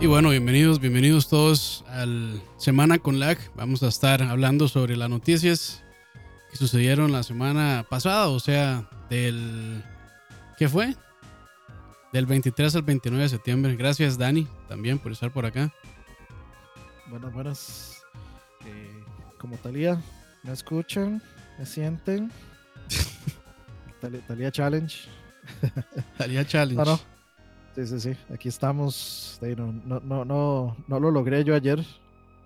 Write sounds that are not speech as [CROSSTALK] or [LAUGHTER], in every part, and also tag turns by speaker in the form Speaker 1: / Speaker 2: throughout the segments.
Speaker 1: Y bueno, bienvenidos, bienvenidos todos al Semana con Lag. Vamos a estar hablando sobre las noticias que sucedieron la semana pasada, o sea, del... ¿Qué fue? Del 23 al 29 de septiembre. Gracias Dani también por estar por acá.
Speaker 2: Buenas, buenas. Eh, como Talía, ¿me escuchan? ¿Me sienten? [LAUGHS] Talía Challenge.
Speaker 1: Talía Challenge.
Speaker 2: Ah, no. Sí, sí, sí. Aquí estamos. No, no, no, no, lo logré yo ayer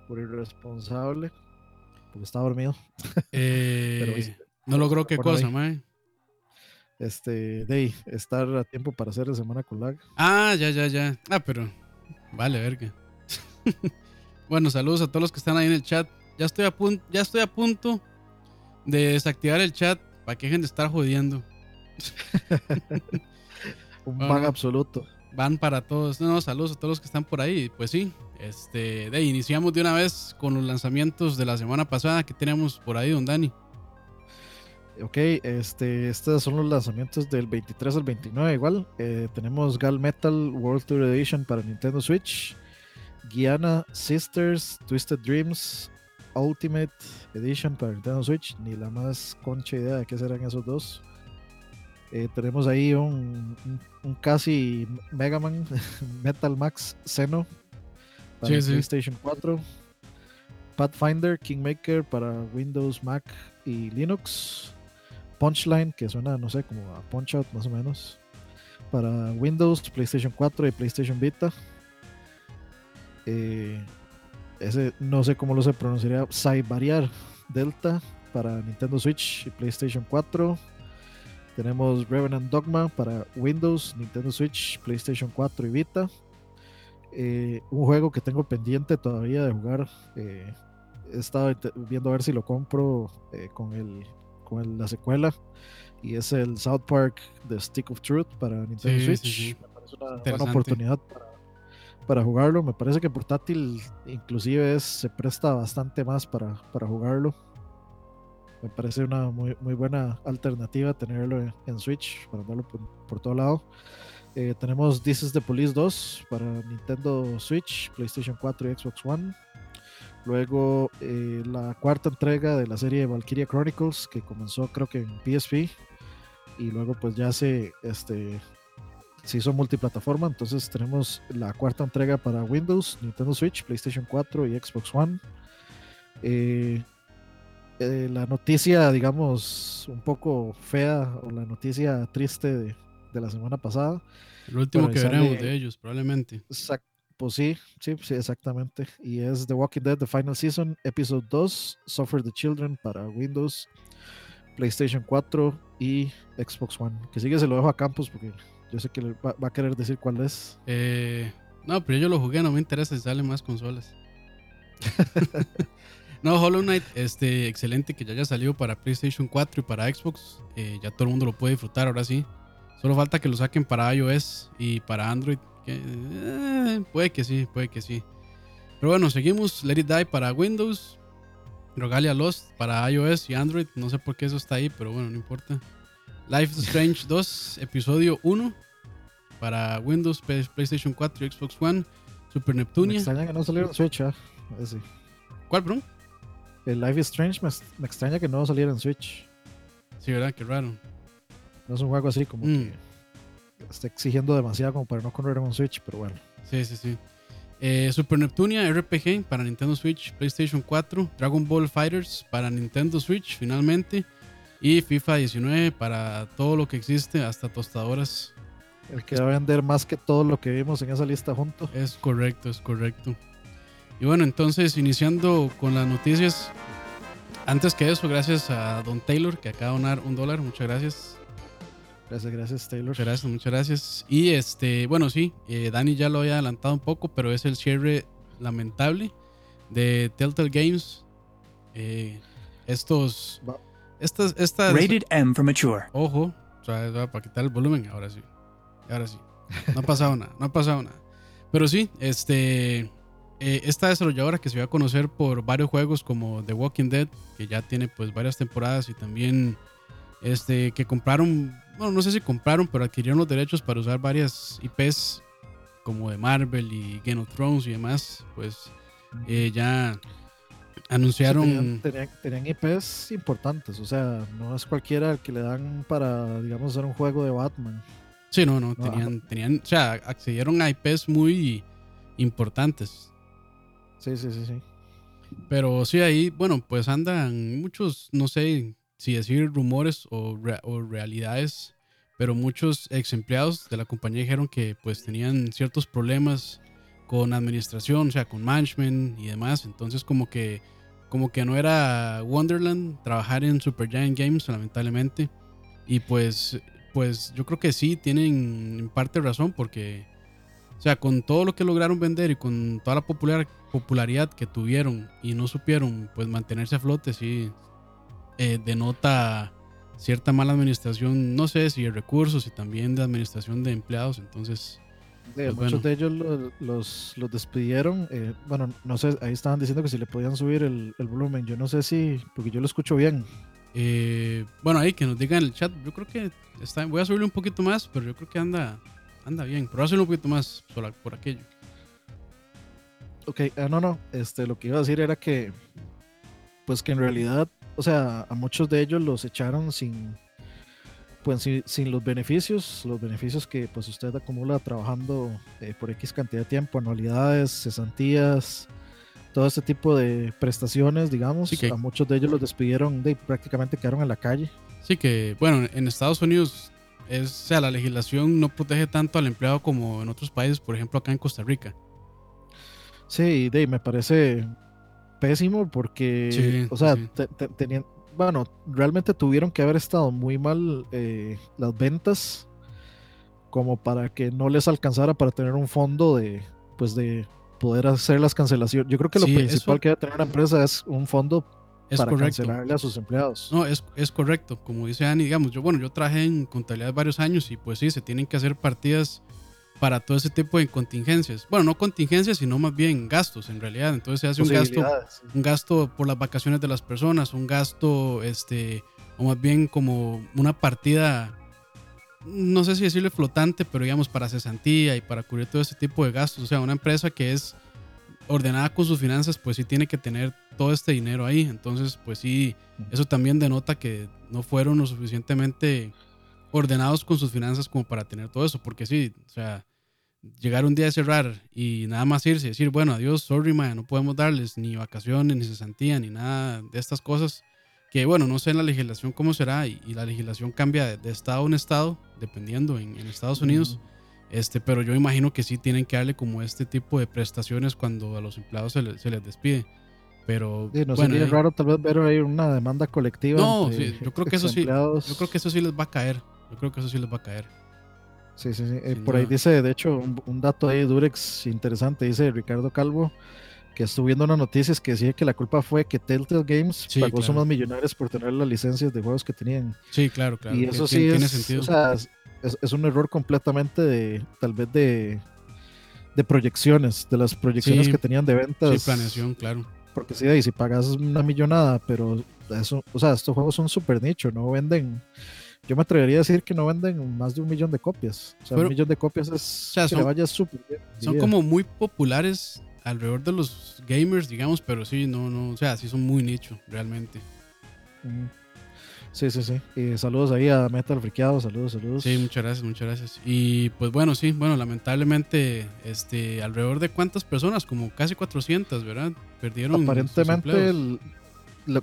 Speaker 2: por irresponsable. Porque estaba dormido.
Speaker 1: Eh, [LAUGHS] no logró qué cosa, mae.
Speaker 2: Este, de estar a tiempo para hacer la semana con lag.
Speaker 1: Ah, ya, ya, ya. Ah, pero vale, verga. [LAUGHS] bueno, saludos a todos los que están ahí en el chat. Ya estoy a punto, ya estoy a punto de desactivar el chat para que dejen de estar jodiendo. [LAUGHS]
Speaker 2: Un van absoluto.
Speaker 1: Van para todos. No, saludos a todos los que están por ahí. Pues sí, este, iniciamos de una vez con los lanzamientos de la semana pasada que teníamos por ahí, don Dani.
Speaker 2: Ok, este, estos son los lanzamientos del 23 al 29 igual. Eh, tenemos Gal Metal World Tour Edition para Nintendo Switch. Guiana Sisters Twisted Dreams Ultimate Edition para Nintendo Switch. Ni la más concha idea de qué serán esos dos. Eh, tenemos ahí un, un, casi Mega Man [LAUGHS] Metal Max Xeno para PlayStation 4. Pathfinder Kingmaker para Windows, Mac y Linux. Punchline, que suena, no sé, como a Punch Out más o menos. Para Windows, PlayStation 4 y PlayStation Vita. Eh, ese no sé cómo lo se pronunciaría. Cybariar Delta para Nintendo Switch y PlayStation 4. Tenemos Revenant Dogma para Windows, Nintendo Switch, PlayStation 4 y Vita. Eh, un juego que tengo pendiente todavía de jugar. Eh, he estado viendo a ver si lo compro eh, con, el, con la secuela. Y es el South Park The Stick of Truth para Nintendo Switch. Me parece una buena oportunidad para, para, jugarlo. Me parece que portátil inclusive es, se presta bastante más para, para jugarlo me parece una muy, muy buena alternativa tenerlo en, Switch para verlo por, todo lado. Eh, tenemos This is the Police 2 para Nintendo Switch, PlayStation 4 y Xbox One. Luego eh, la cuarta entrega de la serie Valkyria Chronicles que comenzó creo que en PSP y luego pues ya se, este, se hizo multiplataforma. Entonces tenemos la cuarta entrega para Windows, Nintendo Switch, PlayStation 4 y Xbox One. Eh, eh, la noticia, digamos, un poco fea o la noticia triste de, la semana pasada.
Speaker 1: El último que veremos de ellos, probablemente.
Speaker 2: pues sí, sí, sí, exactamente. Y es The Walking Dead, The Final Season, Episode 2, Suffer the Children para Windows, PlayStation 4 y Xbox One. Que sigue se lo dejo a Campos porque yo sé que va, va a querer decir cuál es.
Speaker 1: Eh, no, pero yo lo jugué, no me interesa si salen más consolas. [LAUGHS] No, Hollow Knight, este, excelente que ya haya salido para PlayStation 4 y para Xbox. Eh, ya todo el mundo lo puede disfrutar ahora sí. Solo falta que lo saquen para iOS y para Android. Eh, puede que sí, puede que sí. Pero bueno, seguimos. Let It Die para Windows. Rogalia Lost para iOS y Android. No sé por qué eso está ahí, pero bueno, no importa. Life is Strange [LAUGHS] 2, episodio 1 para Windows, PlayStation 4 y Xbox One. Super Neptunia. Me
Speaker 2: extraña que no saliera Switch, ¿eh?
Speaker 1: ¿Cuál, bro?
Speaker 2: El Life is Strange me, extraña que no va a salir en Switch.
Speaker 1: Sí, ¿verdad? Qué raro.
Speaker 2: No es un juego así como mm. que está exigiendo demasiado como para no correr en un Switch, pero bueno.
Speaker 1: Sí, sí, sí. Eh, Super Neptunia RPG para Nintendo Switch, PlayStation 4, Dragon Ball Fighters para Nintendo Switch finalmente y FIFA 19 para todo lo que existe, hasta tostadoras.
Speaker 2: El que va a vender más que todo lo que vimos en esa lista junto.
Speaker 1: Es correcto, es correcto. Y bueno, entonces iniciando con las noticias. Antes que eso, gracias a Don Taylor que acaba de donar un dólar. Muchas gracias.
Speaker 2: Gracias, gracias Taylor.
Speaker 1: Muchas gracias, muchas gracias. Y este, bueno, sí, eh, Dani ya lo había adelantado un poco, pero es el cierre lamentable de Telltale Games. Eh, estos, estas, estas.
Speaker 3: Rated M for mature.
Speaker 1: Ojo, o sea, para quitar el volumen, ahora sí. Ahora sí. No ha pasado nada, no ha pasado nada. Pero sí, este, eh, esta desarrolladora que se va a conocer por varios juegos como The Walking Dead, que ya tiene pues varias temporadas y también este, que compraron, bueno, no sé si compraron, pero adquirieron los derechos para usar varias IPs como de Marvel y Game of Thrones y demás, pues eh, ya anunciaron.
Speaker 2: tenían, tenían, IPs importantes, o sea, no es cualquiera el que le dan para, digamos, hacer un juego de Batman.
Speaker 1: Sí, no, no, tenían, tenían, o sea, accedieron a IPs muy importantes.
Speaker 2: Sí, sí, sí, sí.
Speaker 1: Pero sí, ahí, bueno, pues andan muchos, no sé si decir rumores o, o realidades, pero muchos ex empleados de la compañía dijeron que pues tenían ciertos problemas con administración, o sea, con management y demás. Entonces como que como que no era Wonderland trabajar en Supergiant Games, lamentablemente. Y pues pues yo creo que sí tienen en parte razón porque o sea, con todo lo que lograron vender y con toda la popular, popularidad que tuvieron y no supieron pues mantenerse a flote, sí eh, denota cierta mala administración, no sé si de recursos y también de administración de empleados, entonces...
Speaker 2: Pues, muchos de ellos los, los, despidieron. Eh, bueno, no sé, ahí estaban diciendo que si le podían subir el, el volumen. Yo no sé si, porque yo lo escucho bien.
Speaker 1: Eh, bueno, ahí que nos digan en el chat. Yo creo que está, voy a subirle un poquito más, pero yo creo que anda, anda bien. Pero voy a subirle un poquito más por, por aquello.
Speaker 2: Ok, ah, no, no. Este, lo que iba a decir era que, pues que en realidad, o sea, a muchos de ellos los echaron sin, pues sin, los beneficios, los beneficios que pues usted acumula trabajando eh, por X cantidad de tiempo, anualidades, cesantías, todo este tipo de prestaciones, digamos, a muchos de ellos los despidieron, de, prácticamente quedaron en la calle.
Speaker 1: Sí, que bueno, en Estados Unidos es, o sea, la legislación no protege tanto al empleado como en otros países, por ejemplo acá en Costa Rica.
Speaker 2: Sí, de, me parece pésimo porque, o sea, tenían, bueno, realmente tuvieron que haber estado muy mal eh, las ventas como para que no les alcanzara para tener un fondo de, pues de poder hacer las cancelaciones. Yo creo que lo principal que debe tener una empresa es un fondo para cancelarle a sus empleados.
Speaker 1: No, es, es correcto. Como dice Ani, digamos, yo, bueno, yo trabajé en contabilidad varios años y pues sí, se tienen que hacer partidas para todo ese tipo de contingencias. Bueno, no contingencias, sino más bien gastos en realidad. Entonces se hace un gasto, un gasto por las vacaciones de las personas, un gasto, este, o más bien como una partida, no sé si decirle flotante, pero digamos para cesantía y para cubrir todo ese tipo de gastos. O sea, una empresa que es ordenada con sus finanzas, pues sí tiene que tener todo este dinero ahí. Entonces, pues sí, eso también denota que no fueron lo suficientemente ordenados con sus finanzas como para tener todo eso, porque sí, o sea, llegar un día a cerrar y nada más irse y decir, bueno, adiós, sorry, man, no podemos darles ni vacaciones, ni cesantía, ni nada de estas cosas, que bueno, no sé en la legislación cómo será y, la legislación cambia de, estado a un estado, dependiendo en, Estados Unidos, este, pero yo imagino que sí tienen que darle como este tipo de prestaciones cuando a los empleados se, les despide. Pero
Speaker 2: no bueno, sería raro tal vez ver ahí una demanda colectiva.
Speaker 1: No, sí, yo creo que eso sí, yo creo que eso sí les va a caer. Yo creo que eso sí les va a caer.
Speaker 2: Sí, sí, sí. Eh, por ahí dice, de hecho, un, dato ahí, Durex, interesante, dice Ricardo Calvo, que estuvo viendo unas noticias que decía que la culpa fue que Telltale Games pagó sumas millonarias por tener las licencias de juegos que tenían.
Speaker 1: Sí, claro, claro.
Speaker 2: Y eso sí tiene es, sentido. O sea, es, un error completamente de, tal vez de, de proyecciones, de las proyecciones que tenían de ventas.
Speaker 1: Sí, planeación, claro.
Speaker 2: Porque sí, ahí si pagas una millonada, pero eso, o sea, estos juegos son súper nicho, no venden yo me atrevería a decir que no venden más de un millón de copias. O sea, un millón de copias es o sea, son, vaya súper bien.
Speaker 1: Son como muy populares alrededor de los gamers, digamos, pero sí, no, no, o sea, sí son muy nicho, realmente.
Speaker 2: Sí, sí, sí. Y saludos ahí a Metal Friqueado, saludos, saludos.
Speaker 1: Sí, muchas gracias, muchas gracias. Y pues bueno, sí, bueno, lamentablemente, este, alrededor de cuántas personas, como casi 400, ¿verdad? Perdieron.
Speaker 2: Aparentemente, el,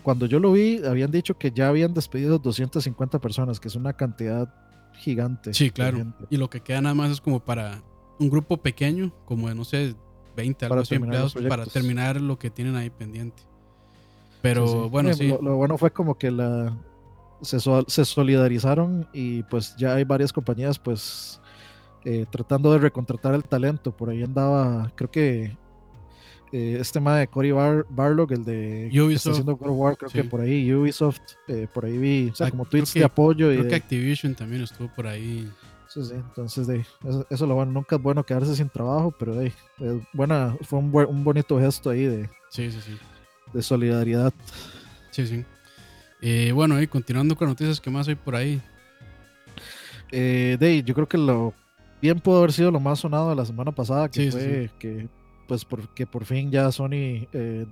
Speaker 2: cuando yo lo vi, habían dicho que ya habían despedido 250 personas, que es una cantidad gigante.
Speaker 1: Sí, claro. Y lo que queda nada más es como para un grupo pequeño, como de, no sé, 20, algo así empleados, para terminar lo que tienen ahí pendiente. Pero bueno, sí.
Speaker 2: Lo, bueno fue como que la se, se, solidarizaron y pues ya hay varias compañías pues eh, tratando de recontratar el talento. Por ahí andaba, creo que eh, este tema de Cory Bar Barlog, el de
Speaker 1: Ubisoft. está
Speaker 2: haciendo War, creo que por ahí Ubisoft, eh, por ahí vi, o sea, ah, como tweets de apoyo.
Speaker 1: Creo
Speaker 2: y
Speaker 1: que Activision también estuvo por ahí.
Speaker 2: Sí, sí, entonces de, eso, eso, lo bueno, nunca es bueno quedarse sin trabajo, pero de, buena, fue un, un, bonito gesto ahí de,
Speaker 1: sí, sí, sí.
Speaker 2: de solidaridad.
Speaker 1: Sí, sí. Eh, bueno, y continuando con noticias, ¿qué más hay por ahí?
Speaker 2: Eh, de, yo creo que lo bien pudo haber sido lo más sonado de la semana pasada, que
Speaker 1: Sí, sí,
Speaker 2: fue que pues porque por fin ya Sony eh,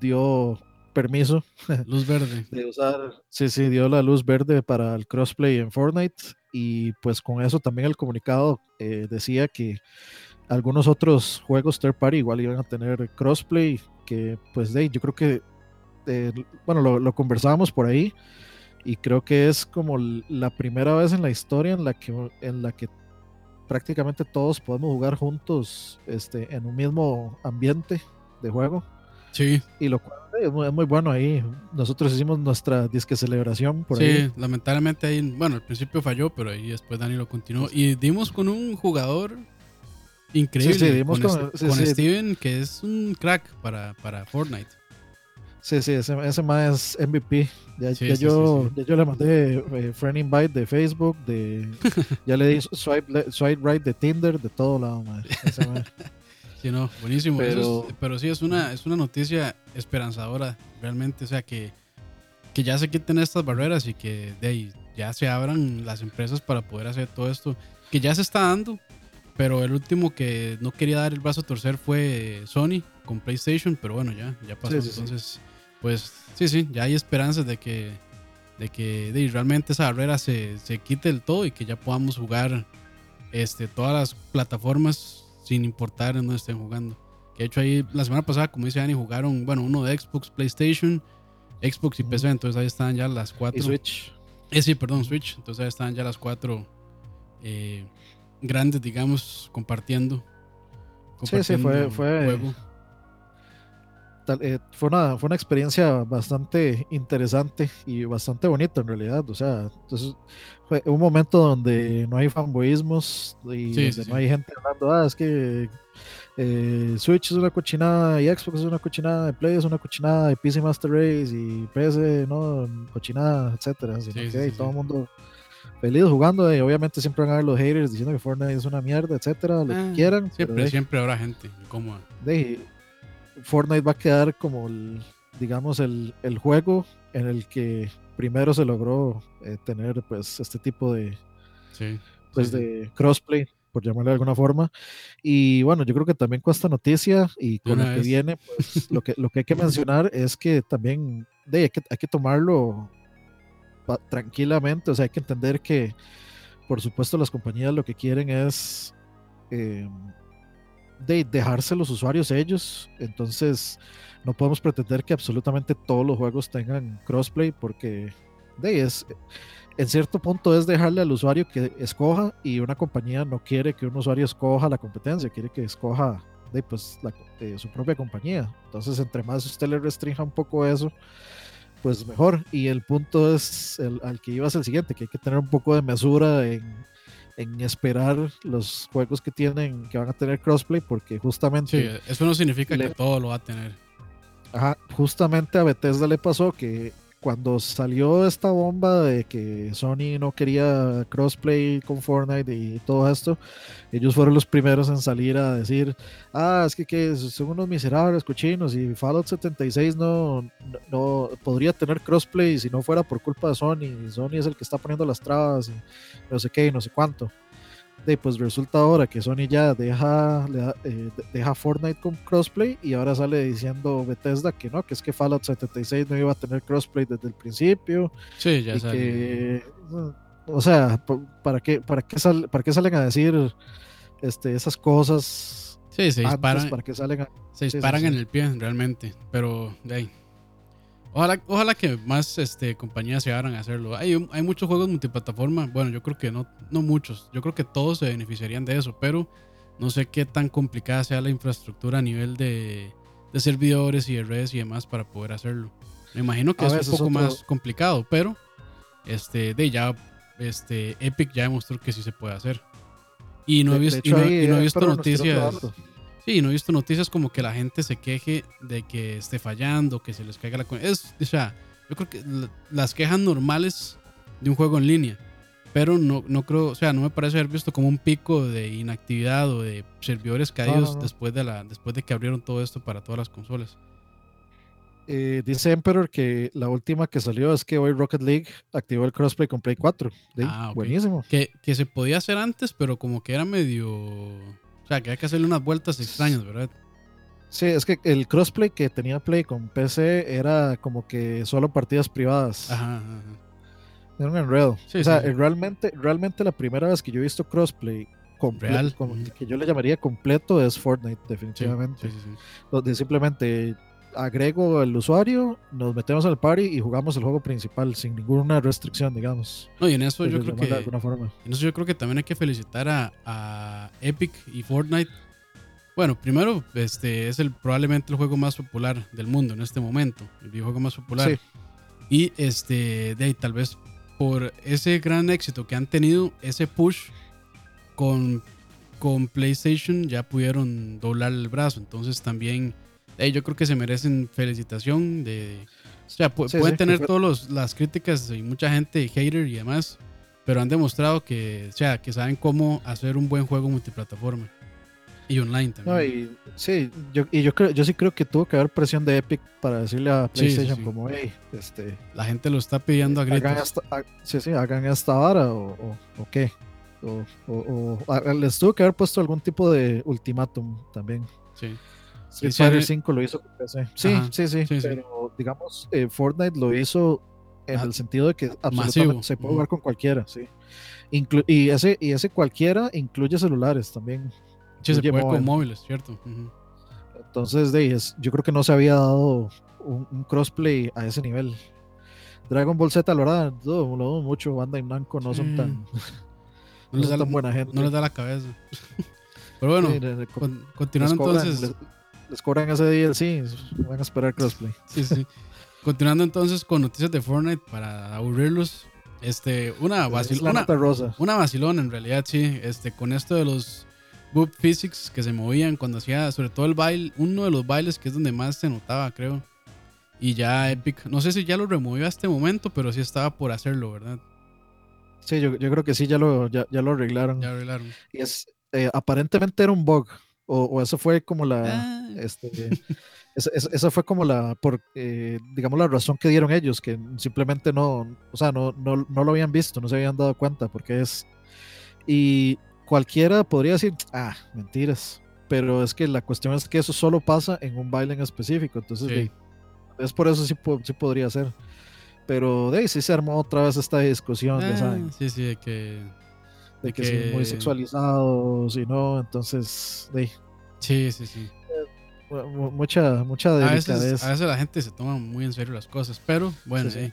Speaker 2: dio permiso [LAUGHS]
Speaker 1: Luz verde.
Speaker 2: de usar, sí, sí, dio la luz verde para el crossplay en Fortnite y pues con eso también el comunicado eh, decía que algunos otros juegos third party igual iban a tener crossplay, que pues de yo creo que, eh, bueno, lo, lo conversábamos por ahí y creo que es como la primera vez en la historia en la que, en la que prácticamente todos podemos jugar juntos este, en un mismo ambiente de juego.
Speaker 1: Sí,
Speaker 2: Y lo cual eh, es muy, es muy bueno ahí. Nosotros hicimos nuestra disque celebración por
Speaker 1: sí,
Speaker 2: ahí.
Speaker 1: lamentablemente ahí, bueno, al principio falló, pero ahí después Dani lo continuó. Y dimos con un jugador increíble.
Speaker 2: Sí, sí, dimos
Speaker 1: con,
Speaker 2: con-
Speaker 1: este-. Steven, que es un crack para, para Fortnite.
Speaker 2: Sí, sí, ese, ese más es MVP. Ya,
Speaker 1: Sí,
Speaker 2: ya
Speaker 1: sí,
Speaker 2: yo,
Speaker 1: sí,
Speaker 2: ya yo le mandé eh, friend invite de Facebook, de, [LAUGHS] ya le di swipe, le- swipe right de Tinder, de todo lado. Ese mae. [LAUGHS]
Speaker 1: Sí, no, buenísimo.
Speaker 2: Pero-
Speaker 1: es- pero sí, es una, es una noticia esperanzadora, realmente. O sea, que, que ya se quiten estas barreras y que de ahí ya se abran las empresas para poder hacer todo esto, que ya se está dando. Pero el último que no quería dar el brazo a torcer fue Sony con PlayStation, pero bueno, ya, ya pasó. Entonces, pues sí, sí, ya hay esperanzas de que, de que de realmente esa barrera se, se quite del todo y que ya podamos jugar este, todas las plataformas sin importar en dónde estén jugando. Que de hecho ahí la semana pasada, como dice Dani, jugaron, bueno, uno de Xbox, PlayStation, Xbox y. PC, entonces ahí están ya las cuatro.
Speaker 2: Y Switch.
Speaker 1: Eh, sí, perdón, Switch. Entonces ahí están ya las cuatro eh, grandes, digamos, compartiendo.
Speaker 2: Sí, sí, fue-
Speaker 1: compartiendo
Speaker 2: fue-
Speaker 1: juego.
Speaker 2: Tal- eh, fue, una, fue una experiencia bastante interesante y bastante bonita en realidad. O sea, entonces fue un momento donde no hay fanboísmos y
Speaker 1: Sí,
Speaker 2: donde
Speaker 1: sí,
Speaker 2: no hay gente hablando, ah, es que eh, Switch es una cochinada y Xbox es una cochinada, y Play es una cochinada, y PC Master Race y PS, no, cochinada, etcétera. Sino
Speaker 1: Sí,
Speaker 2: que
Speaker 1: sí,
Speaker 2: hay
Speaker 1: sí,
Speaker 2: todo el mundo feliz jugando y obviamente siempre van a haber los haters diciendo que Fortnite es una mierda, etcétera, lo
Speaker 1: Ah,
Speaker 2: que quieran. pero
Speaker 1: Siempre, siempre habrá gente incómoda.
Speaker 2: de Fortnite va a quedar como el, digamos el, el juego en el que primero se logró eh, tener pues este tipo de
Speaker 1: Sí.
Speaker 2: pues
Speaker 1: sí,
Speaker 2: de crossplay por llamarlo de alguna forma y bueno yo creo que también con esta noticia y con la que
Speaker 1: vez.
Speaker 2: viene pues [LAUGHS] lo que lo que hay que mencionar es que también de, hay, que, hay que tomarlo pa- tranquilamente o sea hay que entender que por supuesto las compañías lo que quieren es eh, de dejarse los usuarios ellos. Entonces, no podemos pretender que absolutamente todos los juegos tengan crossplay porque es en cierto punto es dejarle al usuario que escoja y una compañía no quiere que un usuario escoja la competencia, quiere que escoja de, pues, eh, su propia compañía. Entonces, entre más usted le restrinja un poco eso, pues mejor. Y el punto es el, al que ibas el siguiente, que hay que tener un poco de mesura en, en esperar los juegos que tienen, que van a tener crossplay, porque justamente,
Speaker 1: Sí, eso no significa
Speaker 2: le-
Speaker 1: que todo lo va a tener.
Speaker 2: ajá, justamente a Bethesda le pasó que cuando salió esta bomba de que Sony no quería crossplay con Fortnite y todo esto, ellos fueron los primeros en salir a decir, ah, es que, que son unos miserables cochinos y Fallout 76 no, no, no podría tener crossplay si no fuera por culpa de Sony, Sony es el que está poniendo las trabas y no sé qué y no sé cuánto. De, pues resulta ahora que Sony ya deja, le eh, de- deja Fortnite con crossplay y ahora sale diciendo Bethesda que no, que es que Fallout 76 no iba a tener crossplay desde el principio
Speaker 1: Sí, ya
Speaker 2: y que, o sea, pa- ¿para qué, para qué, sal- para qué salen a decir este, esas cosas
Speaker 1: Sí, se
Speaker 2: antes?
Speaker 1: disparan,
Speaker 2: ¿Para qué salen a,
Speaker 1: se
Speaker 2: sí,
Speaker 1: disparan
Speaker 2: sí.
Speaker 1: en el pie, realmente. Pero de ahí. Ojalá, ojalá que más este, compañías se abran a hacerlo. Hay, hay muchos juegos multiplataforma. Bueno, yo creo que no, no muchos. Yo creo que todos se beneficiarían de eso. Pero no sé qué tan complicada sea la infraestructura a nivel de, de servidores y de redes y demás para poder hacerlo. Me imagino que
Speaker 2: A
Speaker 1: es un poco
Speaker 2: otro-
Speaker 1: más complicado, pero este, de ya este, Epic ya demostró que sí se puede hacer. Y no he
Speaker 2: de-
Speaker 1: visto, y no-
Speaker 2: ahí,
Speaker 1: y no he visto noticias. Sí, no he visto noticias como que la gente se queje de que esté fallando, que se les caiga la... con- Es, o sea, yo creo que la- las quejas normales de un juego en línea, pero no, no creo, o sea, no me parece haber visto como un pico de inactividad o de servidores caídos
Speaker 2: no, no.
Speaker 1: después de la después de que abrieron todo esto para todas las consolas.
Speaker 2: eh, dice Emperor que la última que salió es que hoy Rocket League activó el crossplay con Play 4. De ahí,
Speaker 1: Ah.
Speaker 2: Buenísimo.
Speaker 1: Que, que se podía hacer antes, pero como que era medio. O sea, que hay que hacerle unas vueltas extrañas, ¿verdad?
Speaker 2: Sí, es que el crossplay que tenía Play con PC era como que solo partidas privadas.
Speaker 1: Ajá, ajá.
Speaker 2: Era un enredo.
Speaker 1: Sí,
Speaker 2: o sea,
Speaker 1: sí, sí.
Speaker 2: realmente, realmente la primera vez que yo he visto crossplay
Speaker 1: Real.
Speaker 2: como que yo le llamaría completo es Fortnite, definitivamente.
Speaker 1: sí, sí, sí.
Speaker 2: Donde simplemente agrego el usuario, nos metemos al party y jugamos el juego principal sin ninguna restricción, digamos.
Speaker 1: No, y en eso yo creo que. En eso yo creo que también hay que felicitar a, a Epic y Fortnite. Bueno, primero, este es el probablemente el juego más popular del mundo en este momento, el videojuego más popular.
Speaker 2: Sí.
Speaker 1: Y este, de ahí, tal vez por ese gran éxito que han tenido, ese push con, con PlayStation ya pudieron doblar el brazo. Entonces también, ahí, yo creo que se merecen felicitación de... O sea, pu-
Speaker 2: Sí,
Speaker 1: pueden
Speaker 2: sí,
Speaker 1: tener todas las críticas y mucha gente hater y demás, pero han demostrado que, o sea, que saben cómo hacer un buen juego multiplataforma y online también.
Speaker 2: No, y, sí, yo, y yo, creo, yo sí creo que tuvo que haber presión de Epic para decirle a
Speaker 1: Sí, sí,
Speaker 2: PlayStation
Speaker 1: sí.
Speaker 2: como, hey, este,
Speaker 1: La gente lo está pidiendo a gritos.
Speaker 2: hagan esta, ha- sí, sí, hagan esta vara o, o, o qué. O, o- les tuvo que haber puesto algún tipo de ultimátum también.
Speaker 1: Sí.
Speaker 2: Street
Speaker 1: Sí,
Speaker 2: Fighter
Speaker 1: sí,
Speaker 2: 5 lo hizo con PC. Sí,
Speaker 1: Ajá,
Speaker 2: sí, sí,
Speaker 1: sí.
Speaker 2: Pero digamos, eh, Fortnite lo hizo en
Speaker 1: Ah,
Speaker 2: el sentido de que absolutamente
Speaker 1: masivo.
Speaker 2: se puede jugar con cualquiera, sí. Inclu- y, ese, y ese cualquiera incluye celulares también.
Speaker 1: Sí, se puede con
Speaker 2: móvil.
Speaker 1: móviles, ¿cierto? Ujú.
Speaker 2: Entonces, de, ahí es- yo creo que no se había dado un, un crossplay a ese nivel. Dragon Ball Z, la verdad, lo dudo mucho. Banda y Namco no son tan,
Speaker 1: No
Speaker 2: no
Speaker 1: les, da,
Speaker 2: tan buena gente.
Speaker 1: no les da la cabeza. [LAUGHS] Pero bueno,
Speaker 2: Sí,
Speaker 1: con- continuando entonces.
Speaker 2: les, les cobran ese DLC, van a esperar crossplay.
Speaker 1: Sí, sí. Continuando entonces con noticias de Fortnite para aburrirlos. Este, una, vacil-
Speaker 2: Es la
Speaker 1: una, una vacilón en realidad, sí. Este, con esto de los boob physics que se movían cuando hacía, sobre todo el baile, uno de los bailes que es donde más se notaba, creo. Y ya Epic, no sé si ya lo removió a este momento, pero sí estaba por hacerlo, ¿verdad?
Speaker 2: Sí, yo, yo creo que sí, ya lo, ya, ya lo arreglaron.
Speaker 1: Ya arreglaron.
Speaker 2: Y es, eh, aparentemente era un bug. O, o eso fue como la.
Speaker 1: Ah,
Speaker 2: Este, [LAUGHS] esa, esa- fue como la, por, eh, digamos, la razón que dieron ellos, que simplemente no, o sea, no, no, no lo habían visto, no se habían dado cuenta, porque es. Y cualquiera podría decir, ah, mentiras. Pero es que la cuestión es que eso solo pasa en un baile en específico. Entonces,
Speaker 1: Sí.
Speaker 2: de- es por eso sí, sí podría ser. Pero de ahí sí se armó otra vez esta discusión, ya
Speaker 1: ah,
Speaker 2: saben,
Speaker 1: sí, sí, de que.
Speaker 2: De que,
Speaker 1: que-
Speaker 2: sí, muy sexualizado, si no, entonces, de ahí,
Speaker 1: Sí, sí, sí.
Speaker 2: mu- mu- mucha, mucha
Speaker 1: A
Speaker 2: delicadez.
Speaker 1: veces, a veces la gente se toma muy en serio las cosas, pero bueno,
Speaker 2: Sí.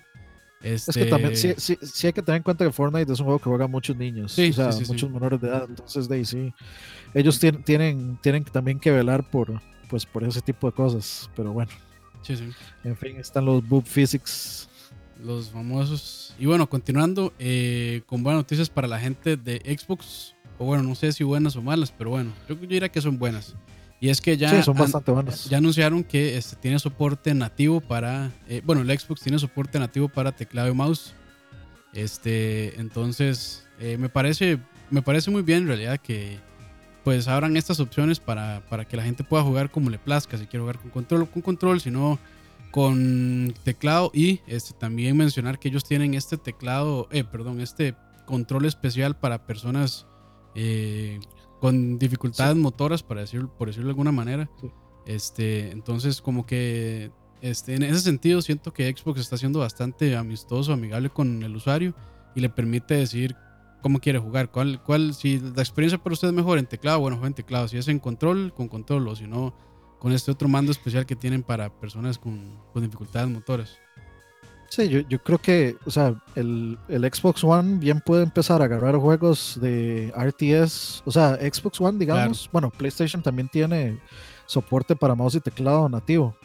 Speaker 1: Este,
Speaker 2: Es que también sí, sí, sí hay que tener en cuenta que Fortnite es un juego que juegan muchos niños,
Speaker 1: Sí,
Speaker 2: o sea, muchos menores de edad, entonces de ahí sí, ellos tienen, tienen, tienen también que velar por, pues, por ese tipo de cosas, pero bueno,
Speaker 1: sí, sí.
Speaker 2: en fin, están los boob physics.
Speaker 1: Los famosos. Y bueno, continuando eh, con buenas noticias para la gente de Xbox. O bueno, no sé si buenas o malas, pero bueno, yo, yo diría que son buenas. Y es que ya,
Speaker 2: sí, son
Speaker 1: an-
Speaker 2: bastante buenos.
Speaker 1: ya anunciaron que este, tiene soporte nativo para. eh, bueno, el Xbox tiene soporte nativo para teclado y mouse. Este, entonces, eh, me, parece, me parece muy bien en realidad que pues abran estas opciones para, para que la gente pueda jugar como le plazca. Si quiere jugar con control, con control, si no con teclado y este, también mencionar que ellos tienen este teclado, eh, perdón, este control especial para personas eh, con dificultades motoras, para decir, por decirlo de alguna manera.
Speaker 2: Sí.
Speaker 1: Este, entonces, como que este, en ese sentido, siento que Xbox está siendo bastante amistoso, amigable con el usuario y le permite decir cómo quiere jugar. Cuál, cuál, si la experiencia para usted es mejor en teclado, bueno, juega en teclado. Si es en control, con control, o si no, con este otro mando especial que tienen para personas con, con dificultades motoras.
Speaker 2: Sí, yo, yo creo que, o sea, el, el Xbox One bien puede empezar a agarrar juegos de RTS. O sea, Xbox One, digamos, bueno, PlayStation también tiene soporte para mouse y teclado nativo.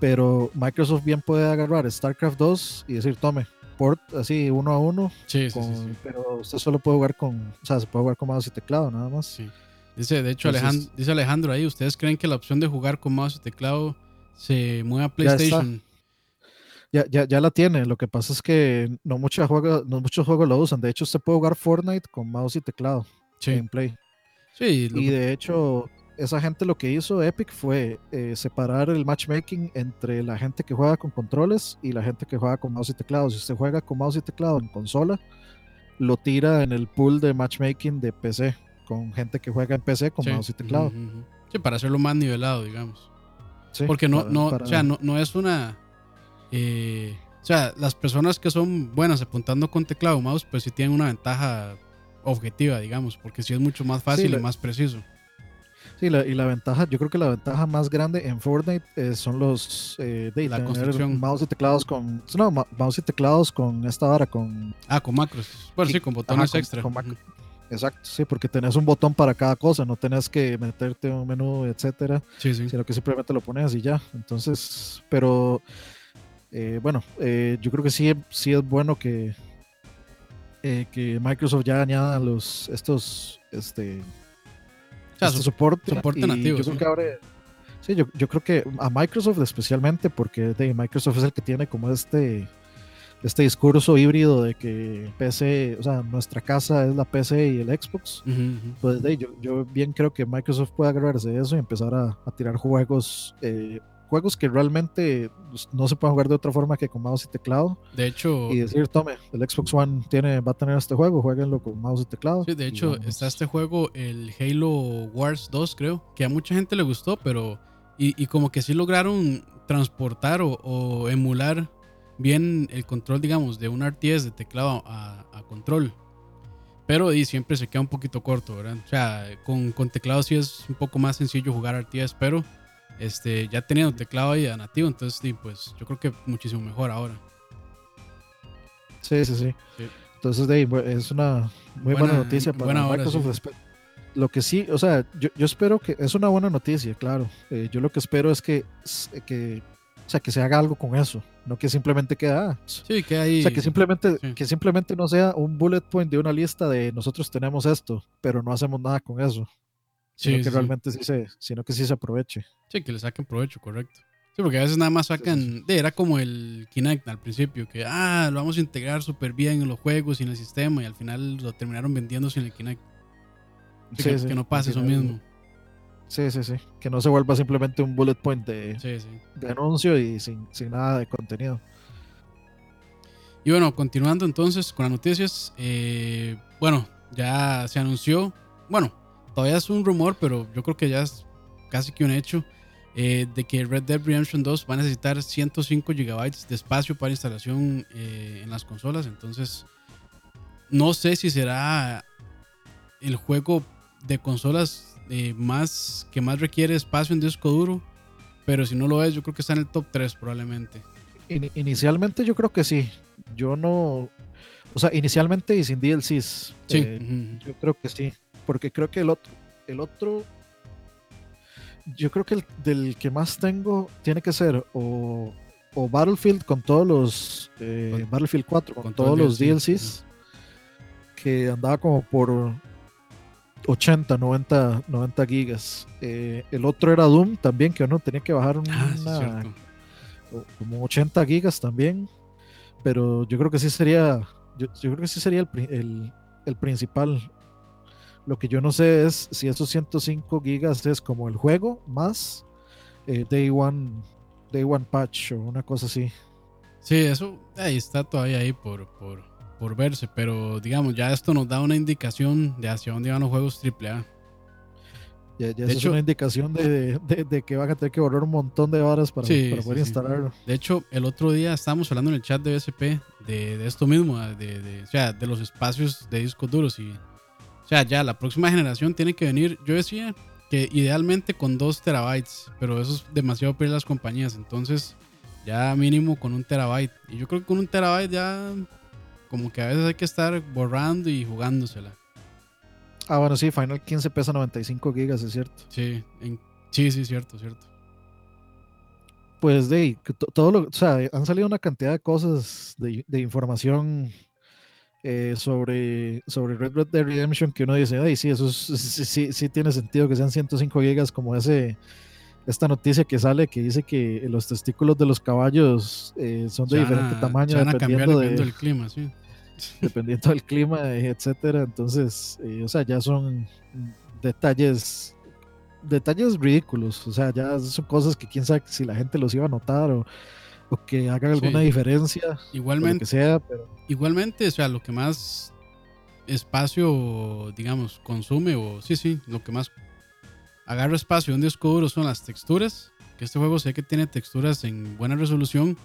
Speaker 2: Pero Microsoft bien puede agarrar StarCraft 2 y decir, tome, port así uno a uno.
Speaker 1: Sí, sí,
Speaker 2: con-
Speaker 1: sí, sí.
Speaker 2: Pero usted solo puede jugar con, o sea, se puede jugar con mouse y teclado, nada más.
Speaker 1: Sí. Dice, de hecho,
Speaker 2: Entonces-
Speaker 1: Alejandro, dice Alejandro ahí, ¿ustedes creen que la opción de jugar con mouse y teclado se mueve a. PlayStation?
Speaker 2: Ya, ya, ya la tiene. Lo que pasa es que no, mucha juega- no muchos juegos lo usan. De hecho, usted puede jugar Fortnite con mouse y teclado
Speaker 1: Sí,
Speaker 2: en Play.
Speaker 1: sí, lo
Speaker 2: Y de hecho, esa gente lo que hizo Epic fue eh, separar el matchmaking entre la gente que juega con controles y la gente que juega con mouse y teclado. Si usted juega con mouse y teclado en consola, lo tira en el pool de matchmaking de PC, con gente que juega en PC con mouse y teclado.
Speaker 1: Sí, para hacerlo más nivelado, digamos. Porque no, no, o sea, no, no es una. Eh, o sea, las personas que son buenas apuntando con teclado o mouse, pues sí tienen una ventaja objetiva, digamos, porque sí es mucho más fácil y más preciso.
Speaker 2: Sí, y la ventaja, yo creo que la ventaja más grande en Fortnite eh, son los eh, de la construcción. mouse y teclados con no, mouse y teclados con esta vara con
Speaker 1: ah con macros, bueno sí con botones extra.
Speaker 2: Exacto, sí, porque tenés un botón para cada cosa, no tenés que meterte un menú, etcétera,
Speaker 1: sí, sí.
Speaker 2: sino que simplemente lo pones y ya. Entonces, pero eh, bueno, eh, yo creo que sí, sí es bueno que eh, que Microsoft ya añada los estos este este soporte,
Speaker 1: soporte nativo.
Speaker 2: Yo creo que abre, sí, yo, yo, creo que a Microsoft especialmente, porque de Microsoft es el que tiene como este, este discurso híbrido de que PC, o sea, nuestra casa es la PC y el Xbox. Pues de, yo, yo bien creo que Microsoft puede agarrarse de eso y empezar a, a tirar juegos eh, juegos que realmente pues, no se pueden jugar de otra forma que con mouse y teclado.
Speaker 1: De hecho.
Speaker 2: Y decir, tome, el Xbox One tiene, va a tener este juego, jueguenlo con mouse y teclado.
Speaker 1: Sí, de hecho, está este juego, el Halo Wars 2, creo, que a mucha gente le gustó, pero. Y, como que sí lograron transportar o, emular bien el control, digamos, de un RTS de teclado a, control. Pero y siempre se queda un poquito corto, ¿verdad? O sea, con, con teclado sí es un poco más sencillo jugar RTS, pero este, ya teniendo teclado ahí nativo, entonces pues yo creo que muchísimo mejor ahora.
Speaker 2: Sí, sí, sí. Entonces es una muy buena, noticia para Microsoft. Lo que sí, o sea, yo, yo, espero que es una buena noticia, claro. Eh, yo lo que espero es que, que, o sea, que se haga algo con eso, no que simplemente quede
Speaker 1: Sí, que hay.
Speaker 2: O sea, que simplemente, que simplemente no sea un bullet point de una lista de nosotros tenemos esto, pero no hacemos nada con eso sino que realmente sí se, sino que sí se aproveche.
Speaker 1: Sí, que le saquen provecho, correcto. Sí, porque a veces nada más sacan, era como el Kinect al principio, que ah, lo vamos a integrar súper bien en los juegos y en el sistema y al final lo terminaron vendiendo sin el Kinect. Sí, que, no pase eso mismo.
Speaker 2: Sí, sí, sí. Que no se vuelva simplemente un bullet point de, de anuncio y sin, sin, nada de contenido.
Speaker 1: Y bueno, continuando entonces con las noticias. Eh, bueno, ya se anunció. Bueno, todavía es un rumor, pero yo creo que ya es casi que un hecho. Eh, de que Red Dead Redemption 2 va a necesitar 105 GB de espacio para instalación eh, en las consolas. Entonces, no sé si será el juego de consolas eh, más que más requiere espacio en disco duro. Pero si no lo es, yo creo que está en el top 3 probablemente.
Speaker 2: inicialmente yo creo que sí. Yo no... O sea, inicialmente y sin DLCs.
Speaker 1: Sí.
Speaker 2: Yo creo que sí porque creo que el otro, el otro, yo creo que el del que más tengo tiene que ser o, Battlefield con todos los, eh, Battlefield 4 con, todos los DLCs, que andaba como por 80, 90, 90 gigas. Eh, el otro era Doom también, que uno tenía que bajar ah, una, como 80 gigas también. Pero yo creo que sí sería, yo, creo que sí sería el, el, el principal. Lo que yo no sé es si esos 105 gigas es como el juego más eh, Day One Day One Patch o una cosa así.
Speaker 1: Sí, eso ahí está todavía ahí por, por, verse, pero digamos, ya esto nos da una indicación de hacia dónde van los juegos AAA.
Speaker 2: Ya, ya es una indicación de, que van a tener que borrar un montón de horas para, poder instalarlo.
Speaker 1: De hecho, el otro día estábamos hablando en el chat de BSP de, esto mismo, de, o sea, de los espacios de discos duros y o sea, ya la próxima generación tiene que venir, yo decía que idealmente con 2 terabytes, pero eso es demasiado para las compañías, entonces ya mínimo con un terabyte. Y yo creo que con un terabyte ya como que a veces hay que estar borrando y jugándosela.
Speaker 2: Ah, bueno, sí, Final 15 pesa 95 gigas, es cierto.
Speaker 1: Sí, sí, sí, cierto, cierto.
Speaker 2: Pues de todo lo, o sea, han salido una cantidad de cosas de, de información eh, sobre, sobre Red Dead Redemption que uno dice, ay, sí, eso sí, sí, tiene sentido que sean 105 gigas como ese esta noticia que sale que dice que los testículos de los caballos eh, son de diferente tamaño
Speaker 1: dependiendo, del clima, sí. [LAUGHS]
Speaker 2: Dependiendo del clima, etcétera. Entonces, eh, o sea, ya son detalles detalles ridículos. O sea, ya son cosas que quién sabe si la gente los iba a notar o, o que hagan alguna
Speaker 1: Sí.
Speaker 2: diferencia.
Speaker 1: Igualmente,
Speaker 2: Lo que sea, pero
Speaker 1: igualmente, o sea, lo que más espacio, digamos, consume, o sí, sí, lo que más agarra espacio un disco duro son las texturas. Que este juego sé que tiene texturas en buena resolución.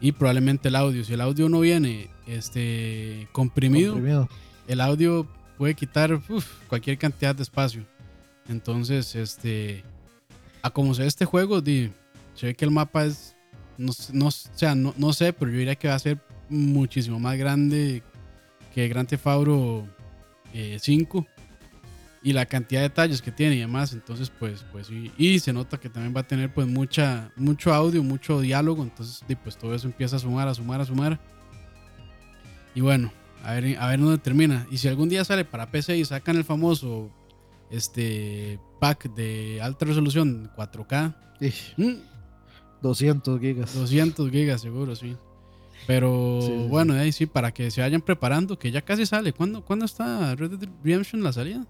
Speaker 1: Y probablemente el audio. Si el audio no viene este, comprimido,
Speaker 2: comprimido.
Speaker 1: el audio puede quitar uf, cualquier cantidad de espacio. Entonces, este, a como se ve este juego, di, se ve que el mapa es, no, sé- no, o sea, no, no sé, pero yo diría que va a ser muchísimo más grande que Grand Theft Auto eh, 5 y la cantidad de detalles que tiene y demás. Entonces, pues, pues sí. Y se nota que también va a tener pues mucha, mucho audio, mucho diálogo. Entonces, pues todo eso empieza a sumar, a sumar, a sumar. Y bueno, a ver, a ver dónde termina. Y si algún día sale para PC y sacan el famoso este pack de alta resolución 4K,
Speaker 2: Ij,
Speaker 1: mm,
Speaker 2: 200 gigas.
Speaker 1: 200 gigas seguro, sí. Pero
Speaker 2: Sí, sí, sí.
Speaker 1: bueno, ahí sí, para que se vayan preparando, que ya casi sale. ¿Cuándo, ¿cuándo está Red Dead Redemption la salida?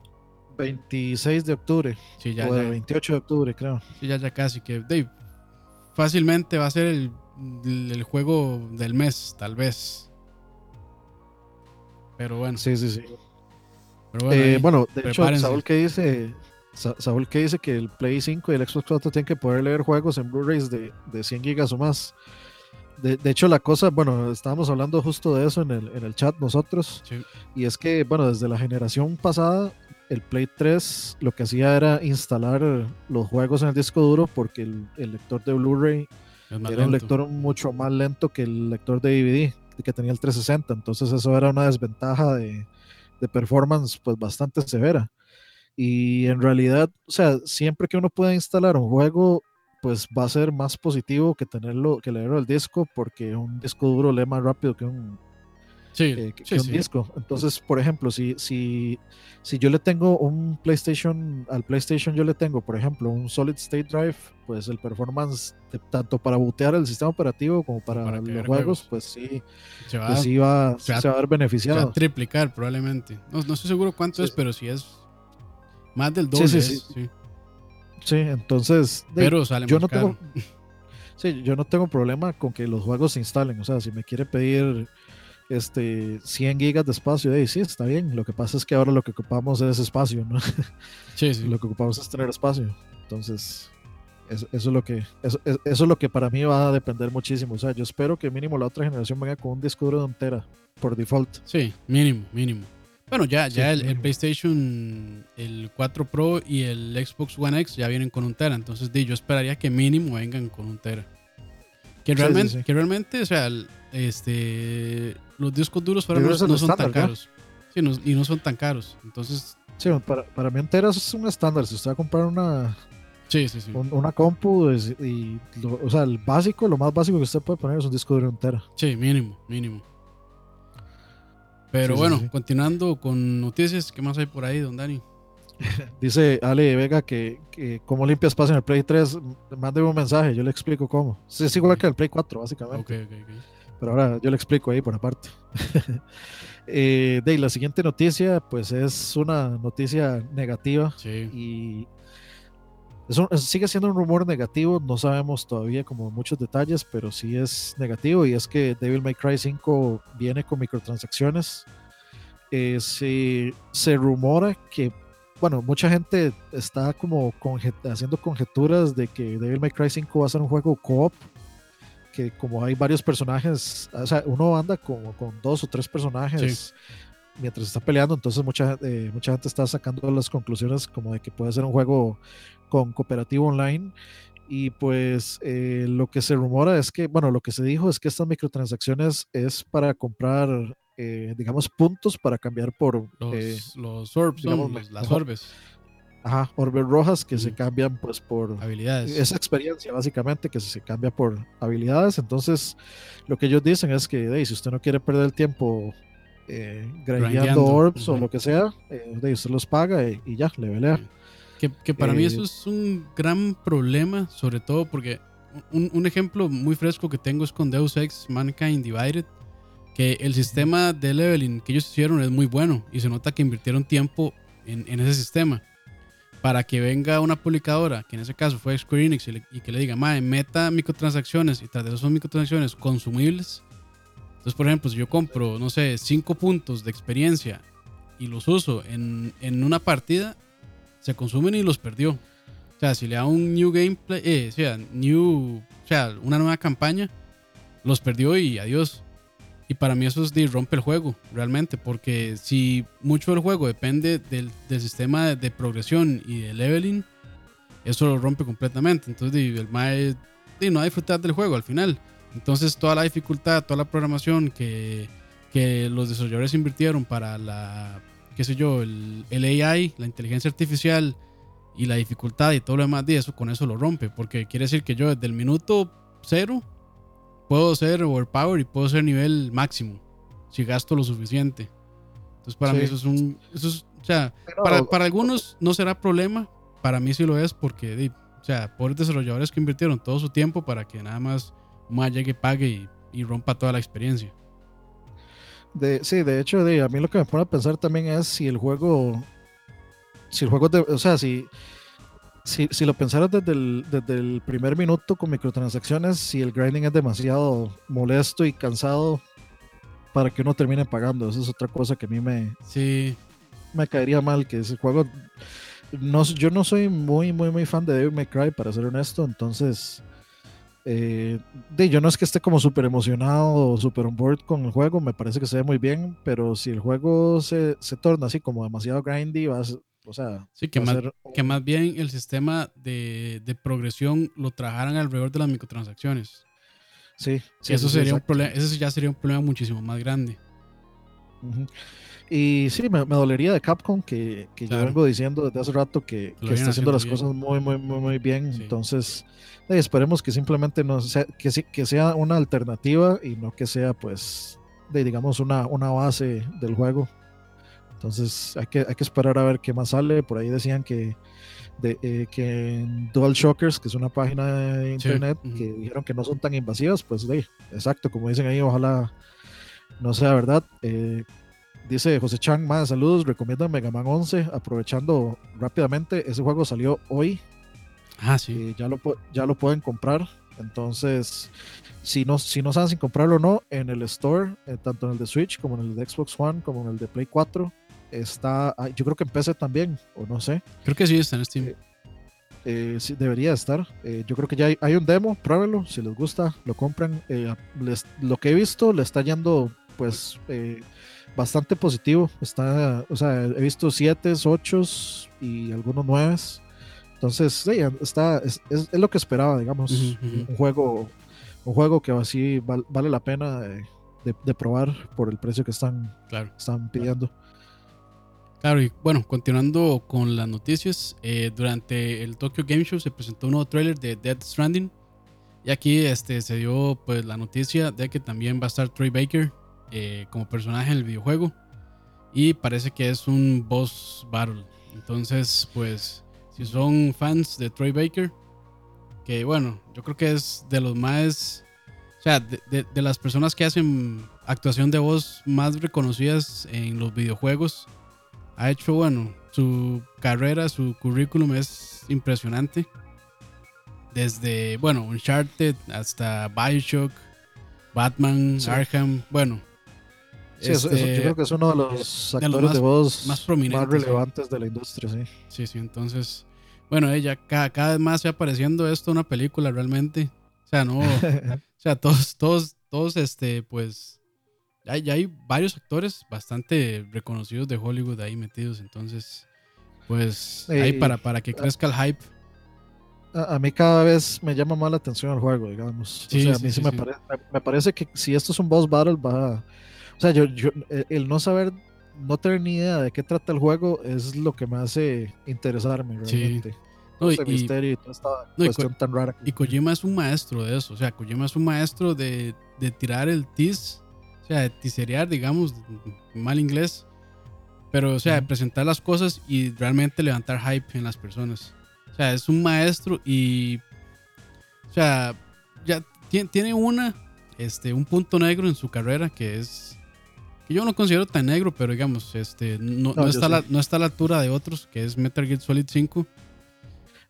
Speaker 2: 26 de octubre.
Speaker 1: Sí, ya,
Speaker 2: o
Speaker 1: ya,
Speaker 2: 28 de octubre, creo.
Speaker 1: sí, ya, ya casi. Que Dave, fácilmente va a ser el, el juego del mes, tal vez. Pero bueno,
Speaker 2: Sí, sí, sí.
Speaker 1: pero bueno,
Speaker 2: Eh, bueno, de hecho. Saúl que dice. Sa- Saúl que dice que el Play 5 y el Xbox 4 tienen que poder leer juegos en Blu-rays de, de 100 gigas o más. De, de hecho, la cosa, bueno, estábamos hablando justo de eso en el, en el chat nosotros.
Speaker 1: Sí.
Speaker 2: Y es que, bueno, desde la generación pasada, el Play 3 lo que hacía era instalar los juegos en el disco duro porque el, el lector de Blu-ray era un lector mucho más lento que el lector de DVD que tenía el 360. Entonces eso era una desventaja de, de performance pues bastante severa. Y en realidad, o sea, siempre que uno pueda instalar un juego, pues va a ser más positivo que tenerlo, que leerlo al disco, porque un disco duro lee más rápido que un,
Speaker 1: Sí,
Speaker 2: eh, que,
Speaker 1: sí,
Speaker 2: que un
Speaker 1: sí.
Speaker 2: disco. Entonces, por ejemplo, si, si, si yo le tengo un PlayStation, al PlayStation yo le tengo, por ejemplo, un Solid State Drive, pues el performance, de- tanto para bootear el sistema operativo como para,
Speaker 1: Para
Speaker 2: los juegos,
Speaker 1: juegos.
Speaker 2: pues sí,
Speaker 1: Se va,
Speaker 2: pues sí va,
Speaker 1: se va-
Speaker 2: se va a ver
Speaker 1: se va
Speaker 2: beneficiado.
Speaker 1: a triplicar probablemente. No, no estoy seguro cuánto es, pero si es más del doble.
Speaker 2: sí,
Speaker 1: es,
Speaker 2: sí. entonces, de-
Speaker 1: Pero sale
Speaker 2: yo no
Speaker 1: caro.
Speaker 2: tengo, [LAUGHS] sí, yo no tengo problema con que los juegos se instalen. O sea, si me quiere pedir este 100 gigas de espacio, ahí sí, está bien. Lo que pasa es que ahora lo que ocupamos es espacio, ¿no? [LAUGHS]
Speaker 1: Sí, sí.
Speaker 2: lo que ocupamos es tener espacio. Entonces, eso, eso es lo que eso, es- eso es lo que para mí va a depender muchísimo. O sea, yo espero que mínimo la otra generación venga con un disco duro de un tera por default.
Speaker 1: Sí, mínimo, mínimo. Bueno, ya,
Speaker 2: Sí,
Speaker 1: ya el. PlayStation, el 4 Pro y el Xbox One X ya vienen con un Tera. Entonces, yo esperaría que mínimo vengan con un Tera. Que
Speaker 2: sí,
Speaker 1: realmente,
Speaker 2: sí.
Speaker 1: que realmente, o sea, el- este, los discos duros ahora
Speaker 2: Yo
Speaker 1: no, son tan caros. Sí, no- y no son tan caros. Entonces,
Speaker 2: Sí, para, para mí un tera es un estándar. Si usted va a comprar una,
Speaker 1: sí, sí, sí.
Speaker 2: un- una compu es- y, lo- o sea, el básico, lo más básico que usted puede poner es un disco duro tera.
Speaker 1: Sí, mínimo, mínimo. Pero bueno, continuando con noticias, ¿qué más hay por ahí, don Dani? [LAUGHS]
Speaker 2: Dice Ale Vega que, que cómo limpia espacio en el Play 3. Mándeme un mensaje, yo le explico cómo. Es igual que el Play 4, básicamente.
Speaker 1: Ok, ok, ok.
Speaker 2: Pero ahora yo le explico ahí por aparte. [LAUGHS] eh, de la siguiente noticia, pues es una noticia negativa
Speaker 1: Sí,
Speaker 2: y es un- sigue siendo un rumor negativo. No sabemos todavía como muchos detalles, pero sí es negativo y es que Devil May Cry 5 viene con microtransacciones. Eh, se, se rumora que, bueno, mucha gente está como conje- haciendo conjeturas de que Devil May Cry 5 va a ser un juego co-op que como hay varios personajes, o sea, uno anda como con dos o tres personajes mientras está peleando, entonces mucha, eh, mucha gente está sacando las conclusiones como de que puede ser un juego con cooperativo online. Y pues eh, lo que se rumora es que, bueno, lo que se dijo es que estas microtransacciones es para comprar, eh, digamos, puntos para cambiar por
Speaker 1: los,
Speaker 2: eh,
Speaker 1: los orbs,
Speaker 2: digamos,
Speaker 1: los- las orbes,
Speaker 2: ajá, orbes rojas que se
Speaker 1: Ujú.
Speaker 2: cambian pues por,
Speaker 1: habilidades.
Speaker 2: esa experiencia básicamente que se cambia por habilidades. Entonces, lo que ellos dicen es que hey, si usted no quiere perder el tiempo eh, grindeando
Speaker 1: Grindeando,
Speaker 2: orbs o lo que sea, eh, hey, usted los paga y, y ya, le velea.
Speaker 1: Sí. Que, que para mí
Speaker 2: Eh,
Speaker 1: eso es un gran problema, sobre todo porque un, un ejemplo muy fresco que tengo es con Deus Ex Mankind Divided, que el sistema de leveling que ellos hicieron es muy bueno y se nota que invirtieron tiempo en, en ese sistema. Para que venga una publicadora, que en ese caso fue Square Enix, y, le- y que le diga, mae, meta microtransacciones y tras de eso son microtransacciones consumibles. Entonces, por ejemplo, si yo compro, no sé, 5 puntos de experiencia y los uso en, en una partida, se consumen y los perdió. O sea, si le da un new gameplay, eh, o sea, new, o sea, una nueva campaña, los perdió y adiós. Para mí eso es de rompe el juego, realmente, porque si mucho del juego depende del, del sistema de, de progresión y de leveling, eso lo rompe completamente. Entonces, el mae di, no disfrutar del juego al final. Entonces, toda la dificultad, toda la programación que, que los desarrolladores invirtieron para la, qué sé yo, el, el AI, la inteligencia artificial y la dificultad y todo lo demás de eso, con eso lo rompe. Porque quiere decir que yo desde el minuto cero puedo ser overpower y puedo ser nivel máximo si gasto lo suficiente. Entonces para
Speaker 2: Sí.
Speaker 1: mí eso es un... Eso es, o sea,
Speaker 2: Pero-
Speaker 1: para, para algunos no será problema, para mí sí lo es porque, o sea, pobres desarrolladores que invirtieron todo su tiempo para que nada más más llegue, pague y, y rompa toda la experiencia.
Speaker 2: De, sí, de hecho, de, a mí lo que me pone a pensar también es si el juego, si el juego, de, o sea, si, si, si lo pensaras desde el, desde el primer minuto con microtransacciones, si el grinding es demasiado molesto y cansado para que uno termine pagando, esa es otra cosa que a mí me,
Speaker 1: Sí,
Speaker 2: me caería mal, que ese juego, no, yo no soy muy, muy, muy fan de Devil May Cry, para ser honesto, entonces... Eh, de, yo no es que esté como súper emocionado o súper on board con el juego, me parece que se ve muy bien, pero si el juego se, se torna así como demasiado grindy, va a ser- o sea,
Speaker 1: sí que, más,
Speaker 2: ser-
Speaker 1: que más bien el sistema de, de progresión lo trabajaran alrededor de las microtransacciones.
Speaker 2: sí, sí,
Speaker 1: eso sería un problema, ese ya sería un problema muchísimo más grande.
Speaker 2: Y sí, me, me dolería de Capcom que, que
Speaker 1: Claro.
Speaker 2: yo vengo diciendo desde hace rato que, está haciendo las cosas muy, muy, muy, muy bien.
Speaker 1: Sí.
Speaker 2: Entonces, eh, esperemos que simplemente no sea, que, que sea una alternativa y no que sea, pues, de, digamos, una, una base del juego. Entonces, hay que, hay que esperar a ver qué más sale. Por ahí decían que, de, eh, que en Dual Shockers, que es una página de internet, que dijeron que no son tan invasivas, pues, de, exacto, como dicen ahí, ojalá no sea verdad. Eh, Dice José Chang, más saludos, recomienda Mega Man 11, aprovechando rápidamente, ese juego salió hoy,
Speaker 1: Ah, sí.
Speaker 2: eh, ya, lo, ya lo pueden comprar, entonces, si no, si no saben si comprarlo o no, en el store, tanto en el de Switch como en el de Xbox One, como en el de Play 4, está, ah, yo creo que en PC también, o no sé,
Speaker 1: Creo que sí está en Steam.
Speaker 2: Eh, eh, sí, debería estar. Eh, yo creo que ya hay, hay un demo, pruébenlo, si les gusta, lo compran. Eh, les- lo que he visto le está yendo pues eh, bastante positivo. Está, o sea, he visto 7, 8 y algunos 9. Entonces, sí, está, es, es- es lo que esperaba, digamos. Un juego un juego que así val- vale la pena de, de- de probar por el precio que están,
Speaker 1: Claro.
Speaker 2: están pidiendo.
Speaker 1: Claro, y bueno, continuando con las noticias, eh, durante el Tokyo Game Show se presentó un nuevo tráiler de Dead Stranding. Y aquí este, se dio pues la noticia de que también va a estar Troy Baker eh, como personaje en el videojuego. Y parece que es un boss battle. Entonces, pues, si son fans de Troy Baker, que bueno, yo creo que es de los más, o sea, de, de- de las personas que hacen actuación de voz más reconocidas en los videojuegos ha hecho, bueno, su carrera, su currículum es impresionante. Desde, bueno, Uncharted hasta Bioshock, Batman,
Speaker 2: Sí.
Speaker 1: Arkham, bueno.
Speaker 2: Sí, eso- eso-
Speaker 1: este,
Speaker 2: yo creo que es uno de los
Speaker 1: de los
Speaker 2: actores de,
Speaker 1: más-
Speaker 2: voz
Speaker 1: más sí.
Speaker 2: relevantes de la industria, sí.
Speaker 1: Sí, sí, entonces, bueno, ella cada, cada vez más se va apareciendo esto una película realmente. O sea, no, [LAUGHS] o sea, todos, todos, todos, este, pues, ya, ya hay varios actores bastante reconocidos de Hollywood ahí metidos, entonces, pues, ahí para, para que crezca el hype.
Speaker 2: a, a mí cada vez me llama más la atención el juego, digamos.
Speaker 1: Sí,
Speaker 2: o sea, a
Speaker 1: sí,
Speaker 2: mí sí, me, pare- me- me parece que si esto es un boss battle, va a- O sea, yo, yo, el, no saber, no tener ni idea de qué trata el juego es lo que me hace interesarme realmente.
Speaker 1: No, y, y-
Speaker 2: misterio y toda esta
Speaker 1: no, y
Speaker 2: cuestión tan rara.
Speaker 1: y Kojima es un maestro de eso, o sea, Kojima es un maestro de, de tirar el tease, o sea, de tiserear, digamos, mal inglés, pero, o sea, de
Speaker 2: Ujú.
Speaker 1: presentar las cosas y realmente levantar hype en las personas. O sea, es un maestro y, o sea, ya ti- tiene una, este, un punto negro en su carrera que es, que yo no considero tan negro, pero digamos, este, no,
Speaker 2: No, yo
Speaker 1: está, la, no está a la altura de otros, que es Metal Gear Solid 5.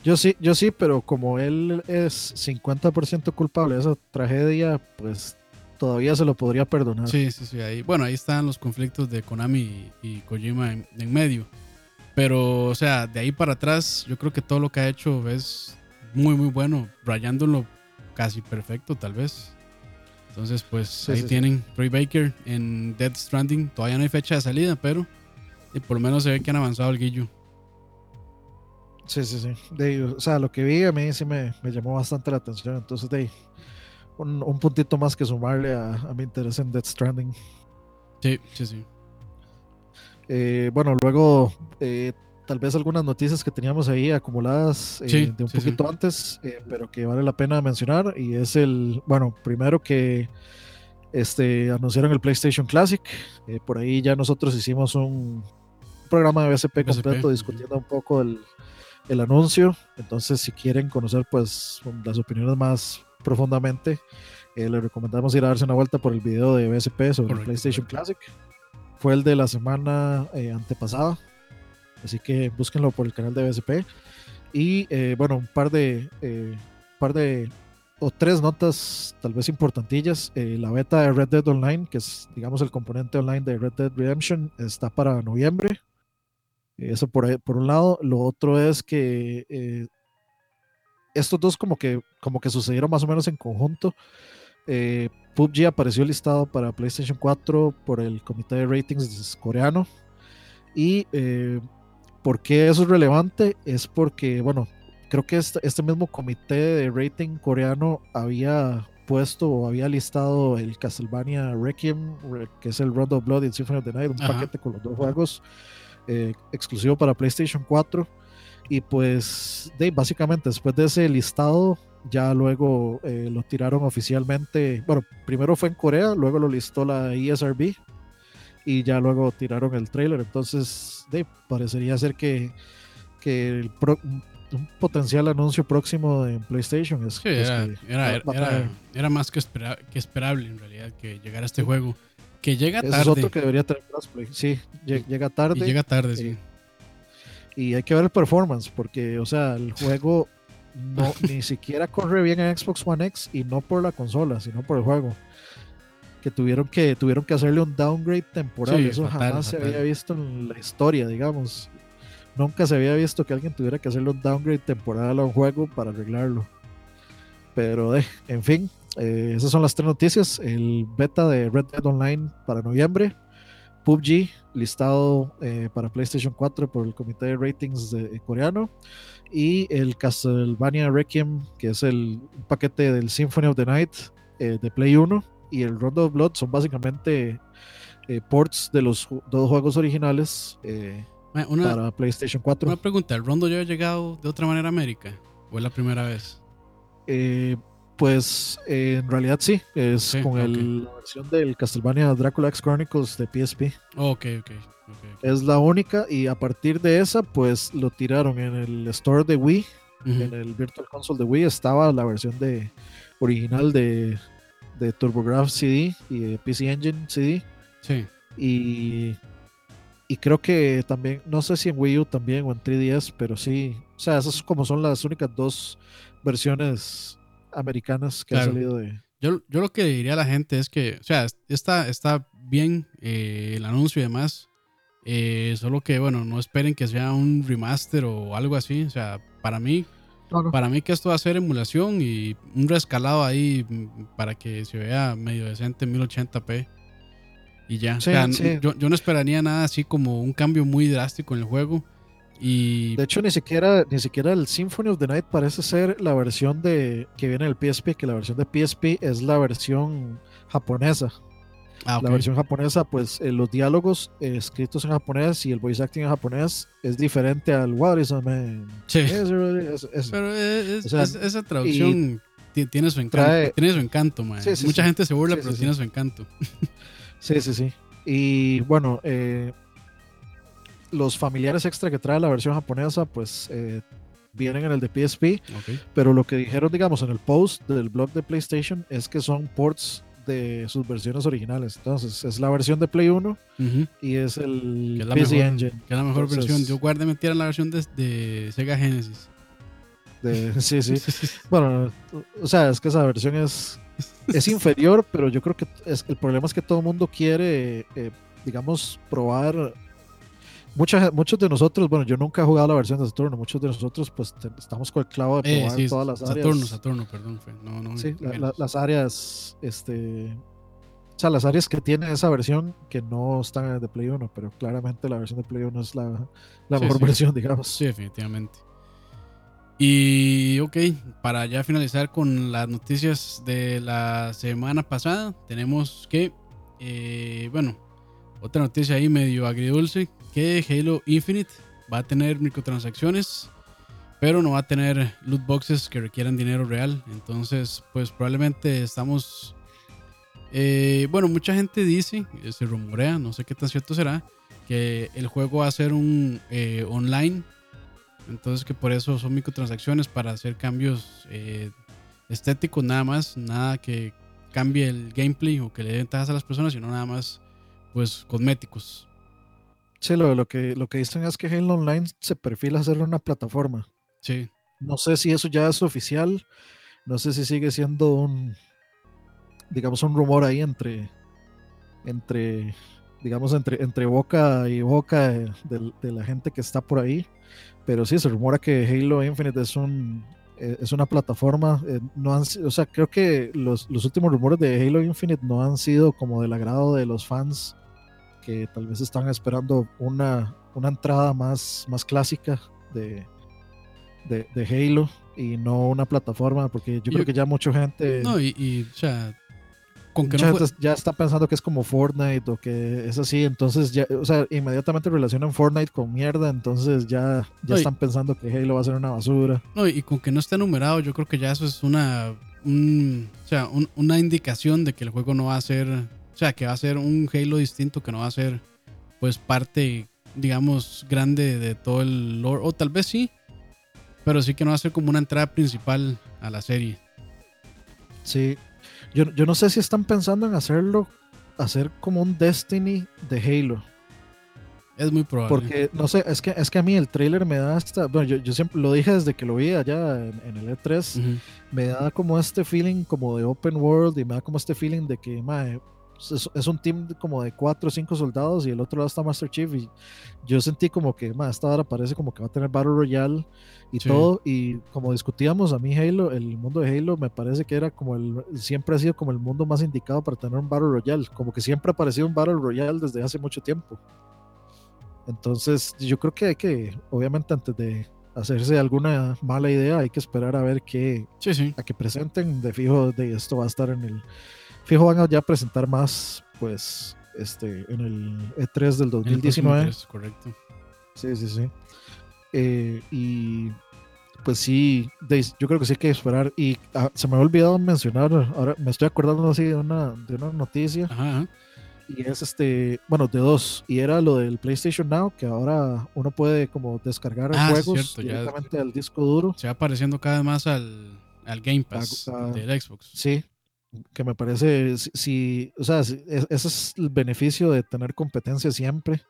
Speaker 2: Yo sí, yo sí, pero como él es 50% culpable de esa tragedia, pues todavía se lo podría perdonar.
Speaker 1: Sí, sí, sí. Ahí, bueno, ahí están los conflictos de Konami y, y Kojima en, en medio. Pero, o sea, de ahí para atrás, yo creo que todo lo que ha hecho es muy, muy bueno, rayándolo casi perfecto, tal vez. Entonces, pues
Speaker 2: Sí,
Speaker 1: ahí
Speaker 2: sí,
Speaker 1: tienen Troy Baker en Dead Stranding. Todavía no hay fecha de salida, pero eh, por lo menos se ve que han avanzado el guillo.
Speaker 2: Sí, sí, sí. De o sea, lo que vi a mí sí me, me llamó bastante la atención. Entonces, de ahí, un, un puntito más que sumarle a, a mi interés en Death Stranding.
Speaker 1: Sí, sí, sí.
Speaker 2: Eh, bueno, luego eh, tal vez algunas noticias que teníamos ahí acumuladas eh,
Speaker 1: Sí,
Speaker 2: de un
Speaker 1: sí, sí.
Speaker 2: poquito antes, pero que vale la pena mencionar. Y es el, bueno, primero que este, anunciaron el PlayStation Classic. por ahí ya nosotros hicimos un programa de BSP completo discutiendo un poco el, el anuncio. Entonces, si quieren conocer pues las opiniones más profundamente, eh, les recomendamos ir a darse una vuelta por el video de BSP sobre el PlayStation
Speaker 1: correcto.
Speaker 2: Classic. Fue el de la semana eh, antepasada. Así que búsquenlo por el canal de BSP. Y eh, bueno, un par de, eh, par de o tres notas tal vez importantillas. La beta de Red Dead Online, que es digamos el componente online de Red Dead Redemption, está para noviembre. Eso por, por un lado. Lo otro es que estos dos como que, como que sucedieron más o menos en conjunto. Eh, PUBG apareció listado para PlayStation 4 por el comité de ratings coreano. Y eh, por qué eso es relevante es porque, bueno, creo que este, este mismo comité de rating coreano había puesto o había listado el Castlevania Requiem, re- que es el Round of Blood y el Symphony of the Night, un
Speaker 1: Ajá.
Speaker 2: paquete con los dos juegos eh, exclusivo para PlayStation 4. Y pues, de, básicamente después de ese listado, ya luego eh, lo tiraron oficialmente. Bueno, primero fue en Corea, luego lo listó la ESRB y ya luego tiraron el trailer. Entonces, de, parecería ser que, que el pro- un potencial anuncio próximo en PlayStation es,
Speaker 1: Sí,
Speaker 2: es
Speaker 1: era,
Speaker 2: que
Speaker 1: era, era- era más que, espera- que esperable en realidad que llegara este juego. Que llega tarde.
Speaker 2: es otro que debería tener crossplay. Sí, lle- llega tarde.
Speaker 1: y llega tarde, sí.
Speaker 2: eh, y hay que ver el performance, porque, o sea, el juego no, [LAUGHS] ni siquiera corre bien en Xbox One X y no por la consola, sino por el juego. Que tuvieron que, tuvieron que hacerle un downgrade temporal.
Speaker 1: Sí,
Speaker 2: Eso
Speaker 1: fatal,
Speaker 2: jamás se había visto en la historia, digamos. Nunca se había visto que alguien tuviera que hacerle un downgrade temporal a un juego para arreglarlo. Pero, eh, en fin, eh, esas son las tres noticias. El beta de Red Dead Online para noviembre. PUBG listado eh, para PlayStation 4 por el comité de ratings de, eh, coreano. Y el Castlevania Requiem, que es el paquete del Symphony of the Night eh, de Play 1. Y el Round of Blood son básicamente eh, ports de los dos juegos originales eh,
Speaker 1: Una,
Speaker 2: para PlayStation 4.
Speaker 1: una pregunta, ¿el Rondo ya había llegado de otra manera a América? ¿O es la primera vez?
Speaker 2: Eh, pues eh, en realidad sí, es
Speaker 1: Sí,
Speaker 2: con el- la versión del Castlevania Dracula X Chronicles de PSP.
Speaker 1: Ok.
Speaker 2: Es la única y a partir de esa pues lo tiraron en el store de Wii, en el Virtual Console de Wii estaba la versión de original de, de TurboGrafx CD y de PC Engine CD
Speaker 1: Sí.
Speaker 2: y, y creo que también, no sé si en Wii U también o en 3DS, pero sí, o sea, esas como son las únicas dos versiones americanas que
Speaker 1: Claro.
Speaker 2: han salido de...
Speaker 1: Yo, yo lo que diría a la gente es que, o sea, está, está bien eh, el anuncio y demás. eh, solo que, bueno, no esperen que sea un remaster o algo así. O sea, para mí, para mí que esto va a ser emulación y un rescalado ahí mm, para que se vea medio decente en 1080p. Y ya.
Speaker 2: Sí,
Speaker 1: o sea,
Speaker 2: sí.
Speaker 1: yo, yo no esperaría nada así como un cambio muy drástico en el juego. Y
Speaker 2: De hecho, ni siquiera, ni siquiera el Symphony of the Night parece ser la versión de que viene del PSP, que la versión de PSP es la versión japonesa.
Speaker 1: ah, ok.
Speaker 2: La versión japonesa, pues eh, los diálogos eh, escritos en japonés y el voice acting en japonés es diferente al What is a man?
Speaker 1: Sí.
Speaker 2: Es- es- es-
Speaker 1: Pero es-
Speaker 2: O sea,
Speaker 1: es- esa traducción ti- tiene su encanto.
Speaker 2: trae-
Speaker 1: tiene su encanto, man.
Speaker 2: Sí, sí,
Speaker 1: Mucha
Speaker 2: sí.
Speaker 1: gente se burla, pero tiene su encanto. [LAUGHS]
Speaker 2: Sí, sí, sí. Y bueno, eh, los familiares extra que trae la versión japonesa, pues eh, vienen en el de PSP. Pero lo que dijeron, digamos, en el post del blog de PlayStation es que son ports de sus versiones originales. Entonces, es la versión de Play 1
Speaker 1: Ujú.
Speaker 2: y es el
Speaker 1: es
Speaker 2: PC
Speaker 1: mejor.
Speaker 2: Engine.
Speaker 1: Que es la mejor
Speaker 2: Entonces-
Speaker 1: versión. Yo guardé mentira la versión de, de Sega Genesis.
Speaker 2: de- [LAUGHS] sí, sí. [LAUGHS] Bueno, o sea, es que esa versión es, es inferior, pero yo creo que es, el problema es que todo el mundo quiere, eh, digamos, probar. Mucha, muchos de nosotros, bueno, yo nunca he jugado la versión de Saturno, muchos de nosotros pues te- estamos con el clavo de
Speaker 1: Eh,
Speaker 2: probar
Speaker 1: sí,
Speaker 2: todas las áreas.
Speaker 1: Saturno, Saturno, perdón. No, no.
Speaker 2: Sí, la- la-
Speaker 1: menos.
Speaker 2: las áreas, este, o sea, las áreas que tiene esa versión que no están en el de Play 1, pero claramente la versión de Play 1 es la, la
Speaker 1: Sí,
Speaker 2: mejor
Speaker 1: sí.
Speaker 2: versión, digamos.
Speaker 1: Sí, definitivamente. Y ok, para ya finalizar con las noticias de la semana pasada, tenemos que, eh, bueno, otra noticia ahí medio agridulce, que Halo Infinite va a tener microtransacciones, pero no va a tener loot boxes que requieran dinero real. Entonces, pues probablemente estamos... eh, bueno, mucha gente dice, eh, se rumorea, no sé qué tan cierto será, que el juego va a ser un eh, online entonces que por eso son microtransacciones para hacer cambios estéticos nada más, nada que cambie el gameplay o que le dé ventajas a las personas, sino nada más pues cosméticos.
Speaker 2: Sí, lo, lo, que, lo que dicen es que Halo Online se perfila hacer una plataforma.
Speaker 1: Sí,
Speaker 2: No sé si eso ya es oficial, no sé si sigue siendo un, digamos, un rumor ahí entre, entre digamos, entre, entre boca y boca de, de- de la gente que está por ahí. Pero sí, se rumora que Halo Infinite es un eh, es una plataforma. eh, no han, o sea, creo que los, los últimos rumores de Halo Infinite no han sido como del agrado de los fans que tal vez están esperando una, una entrada más, más clásica de, de, de Halo y no una plataforma, porque yo,
Speaker 1: Yo-
Speaker 2: creo que ya mucha gente,
Speaker 1: no, y, y, o sea, con que
Speaker 2: mucha
Speaker 1: no fue-
Speaker 2: gente ya está pensando que es como Fortnite o que es así, entonces ya, o sea, inmediatamente relacionan Fortnite con mierda, entonces ya, ya
Speaker 1: No,
Speaker 2: están pensando que Halo va a ser una basura.
Speaker 1: no, y con que no esté numerado, yo creo que ya eso es una, un- o sea, un- una indicación de que el juego no va a ser, o sea, que va a ser un Halo distinto, que no va a ser pues parte, digamos, grande de todo el lore, o tal vez sí, pero sí que no va a ser como una entrada principal a la serie.
Speaker 2: Sí, yo, yo no sé si están pensando en hacerlo, hacer como un Destiny de Halo.
Speaker 1: Es muy probable.
Speaker 2: Porque, no sé, es que, es que a mí el trailer me da hasta, bueno, yo, yo siempre lo dije desde que lo vi allá en, en el E3,
Speaker 1: Ujú.
Speaker 2: me da como este feeling como de open world y me da como este feeling de que, es, es un team como de cuatro o cinco soldados y el otro lado está Master Chief y yo sentí como que, mae, esta hora parece como que va a tener Battle Royale y
Speaker 1: Sí.
Speaker 2: todo y como discutíamos, a mí Halo, el mundo de Halo me parece que era como el, siempre ha sido como el mundo más indicado para tener un Battle Royale, como que siempre ha aparecido un Battle Royale desde hace mucho tiempo. Entonces, yo creo que hay que, obviamente, antes de hacerse alguna mala idea, hay que esperar a ver qué,
Speaker 1: Sí, sí.
Speaker 2: a que presenten. De fijo, de esto va a estar en el. Fijo, van a ya presentar más, pues, este, en el E3 del
Speaker 1: En el próximo
Speaker 2: 2019.
Speaker 1: tres, correcto.
Speaker 2: Sí, sí, sí. Eh, y pues sí, yo creo que sí hay que esperar. Y ah, se me ha olvidado mencionar, ahora me estoy acordando así de una, de una noticia.
Speaker 1: Ajá.
Speaker 2: Y es este, bueno, de dos. Y era lo del PlayStation Now, que ahora uno puede como descargar
Speaker 1: Ah,
Speaker 2: juegos
Speaker 1: cierto,
Speaker 2: directamente al disco duro.
Speaker 1: Se va pareciendo cada vez más al, al Game Pass
Speaker 2: ah.
Speaker 1: del Xbox.
Speaker 2: Sí, que me parece, si, si- o sea, si- es- ese es el beneficio de tener competencia siempre.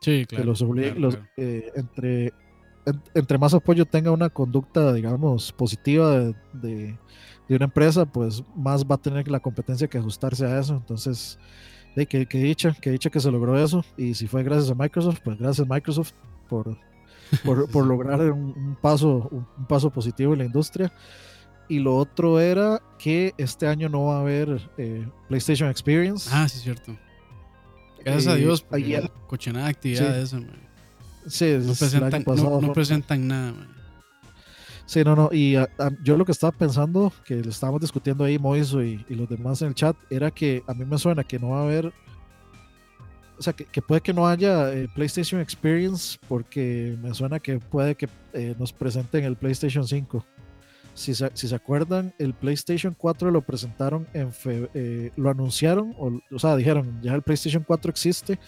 Speaker 1: Sí,
Speaker 2: que
Speaker 1: claro.
Speaker 2: los obligue,
Speaker 1: claro,
Speaker 2: los,
Speaker 1: claro.
Speaker 2: eh, entre, en- entre más apoyo tenga una conducta, digamos, positiva de, de- de una empresa, pues más va a tener la competencia que ajustarse a eso. Entonces, de que, que dicha, que dicha que se logró eso. Y si fue gracias a Microsoft, pues gracias Microsoft por, por, [LAUGHS] por lograr un, un paso, un paso positivo en la industria. Y lo otro era que este año no va a haber eh, PlayStation Experience.
Speaker 1: Ah, sí, es cierto. Gracias a
Speaker 2: Eh,
Speaker 1: Dios, porque
Speaker 2: ayer-
Speaker 1: cochinada actividad
Speaker 2: Sí.
Speaker 1: esa, man.
Speaker 2: sí,
Speaker 1: No presentan,
Speaker 2: año pasado
Speaker 1: no, no
Speaker 2: fue-
Speaker 1: presentan nada, man.
Speaker 2: Sí, no, no. Y a- a- yo lo que estaba pensando, que le estábamos discutiendo ahí, Moiso y, y los demás en el chat, era que a mí me suena que no va a haber. O sea, que, que puede que no haya eh, PlayStation Experience, porque me suena que puede que eh, nos presenten el PlayStation 5. Si se, si se acuerdan, el PlayStation 4 lo presentaron en fe- eh, lo anunciaron, o, o sea, dijeron, ya el PlayStation 4 existe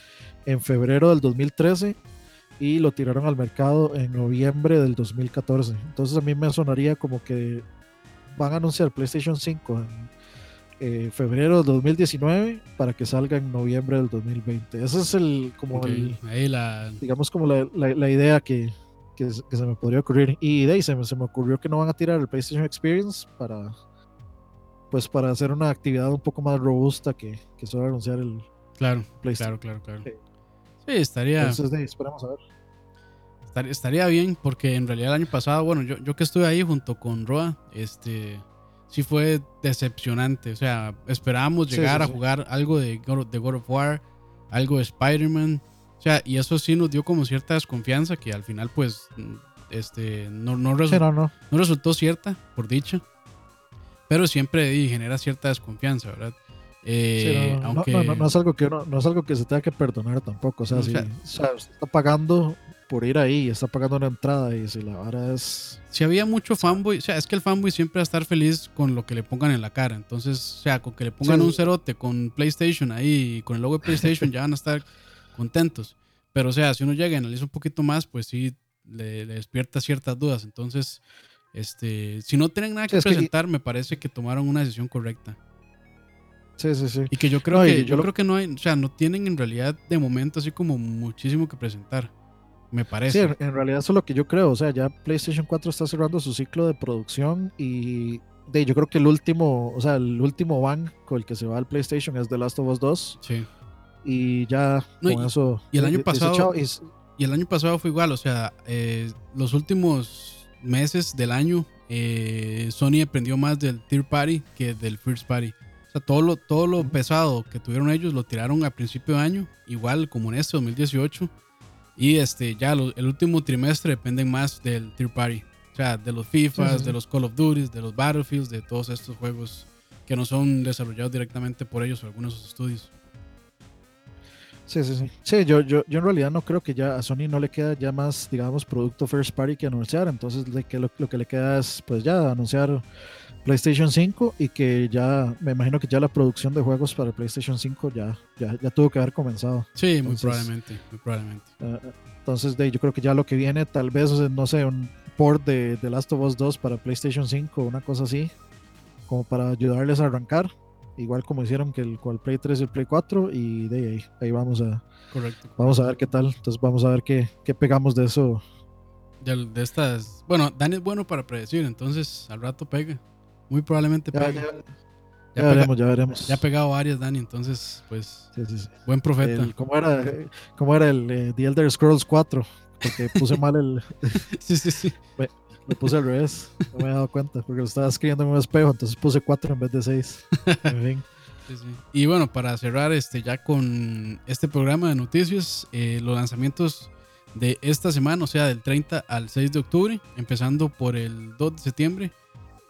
Speaker 2: en febrero del 2013 y lo tiraron al mercado en noviembre del 2014. Entonces a mí me sonaría como que van a anunciar PlayStation 5 en, eh, febrero del 2019 para que salga en noviembre del 2020. Ese es el, como
Speaker 1: Ok,
Speaker 2: el,
Speaker 1: ahí la.
Speaker 2: digamos, como la, la- la idea que, que, se- que se me podría ocurrir. Y de ahí se me, se me ocurrió que no van a tirar el PlayStation Experience para, pues, para hacer una actividad un poco más robusta que, que solo anunciar el
Speaker 1: Claro,
Speaker 2: PlayStation.
Speaker 1: claro, claro, claro.
Speaker 2: Sí.
Speaker 1: Estaría,
Speaker 2: Entonces, de ahí, esperemos a ver.
Speaker 1: estar- estaría bien porque en realidad el año pasado, bueno, yo, yo que estuve ahí junto con Roa, este, sí fue decepcionante. O sea, esperábamos
Speaker 2: Sí,
Speaker 1: llegar
Speaker 2: sí,
Speaker 1: a
Speaker 2: sí.
Speaker 1: jugar algo de God, de God of War, algo de Spider-Man. O sea, y eso sí nos dio como cierta desconfianza que al final, pues, este, no, no,
Speaker 2: Sí,
Speaker 1: resu-
Speaker 2: no, no.
Speaker 1: resultó cierta, por dicha. Pero siempre y, genera cierta desconfianza, ¿verdad?
Speaker 2: Sí,
Speaker 1: Eh,
Speaker 2: no, no,
Speaker 1: aunque...
Speaker 2: no, no, no es algo que uno- no es algo que se tenga que perdonar tampoco. O sea,
Speaker 1: No, o
Speaker 2: si
Speaker 1: sea-
Speaker 2: o sea, usted está pagando por ir ahí, está pagando una entrada y si la vara es.
Speaker 1: si había mucho fanboy, o sea, es que el fanboy siempre va a estar feliz con lo que le pongan en la cara. Entonces, o sea, con que le pongan
Speaker 2: Sí.
Speaker 1: un cerote con PlayStation ahí, y con el logo de PlayStation, ya van a estar contentos. Pero, o sea, si uno llega y analiza un poquito más, pues sí, le, le despierta ciertas dudas. Entonces, este, si no tienen nada
Speaker 2: Sí,
Speaker 1: que
Speaker 2: es que-
Speaker 1: presentar, me parece que tomaron una decisión correcta.
Speaker 2: Sí, sí, sí.
Speaker 1: Y que yo creo
Speaker 2: No,
Speaker 1: que,
Speaker 2: yo
Speaker 1: yo
Speaker 2: lo-
Speaker 1: creo que no hay, o sea, no tienen en realidad de momento así como muchísimo que presentar. Me
Speaker 2: Sí,
Speaker 1: parece.
Speaker 2: en, en realidad eso es lo que yo creo. O sea, ya PlayStation 4 está cerrando su ciclo de producción y de, yo creo que el último, o sea, el último van con el que se va al PlayStation es The Last of Us 2
Speaker 1: Sí.
Speaker 2: Y ya
Speaker 1: No,
Speaker 2: con
Speaker 1: y-
Speaker 2: eso.
Speaker 1: y el año pasado-.
Speaker 2: Y
Speaker 1: Y el año pasado fue igual, o sea, eh, los últimos meses del año eh, Sony aprendió más del Tier Party que del First Party. O sea, todo lo, todo lo pesado que tuvieron ellos lo tiraron a principio de año, igual como en este 2018. Y este, ya lo- el último trimestre dependen más del Tier Party. O sea, de los FIFAs,
Speaker 2: sí, sí.
Speaker 1: de los Call of Duty, de los Battlefields, de todos estos juegos que no son desarrollados directamente por ellos o algunos de sus estudios.
Speaker 2: Sí, sí, sí. Sí, yo, yo, yo en realidad no creo que ya a Sony no le queda ya más, digamos, producto first party que anunciar. Entonces de que lo, lo que le queda es pues ya anunciar PlayStation 5 y que ya, me imagino que ya la producción de juegos para PlayStation 5 ya, ya, ya tuvo que haber comenzado.
Speaker 1: Sí, muy probablemente, muy probablemente.
Speaker 2: Ah, entonces de, yo creo que ya lo que viene tal vez, no sé, un port de The Last of Us 2 para PlayStation 5, una cosa así, como para ayudarles a arrancar. Igual como hicieron que el, con el Play 3 y el Play 4 y de ahí, ahí vamos a,
Speaker 1: Correcto.
Speaker 2: Vamos a ver qué tal. Entonces vamos a ver qué, qué pegamos de eso.
Speaker 1: de, de estas. Bueno, Dani es bueno para predecir, entonces al rato pega. Muy probablemente
Speaker 2: Ya,
Speaker 1: pega.
Speaker 2: ya-
Speaker 1: Ya,
Speaker 2: ya
Speaker 1: pega-
Speaker 2: veremos, ya veremos.
Speaker 1: ya ha pegado varias, Dani, entonces, pues,
Speaker 2: Sí, sí, sí.
Speaker 1: buen profeta.
Speaker 2: El- ¿cómo, era, cómo era el eh, The Elder Scrolls 4? Porque puse [LAUGHS] mal el.
Speaker 1: Sí, sí, sí.
Speaker 2: Lo puse al revés. No me he dado cuenta. Porque lo estaba escribiendo en un espejo. Entonces puse 4 en vez de 6. En fin. [LAUGHS]
Speaker 1: Y bueno, para cerrar este ya con este programa de noticias, eh, los lanzamientos de esta semana, o sea, del 30 al 6 de octubre, empezando por el 2 de septiembre.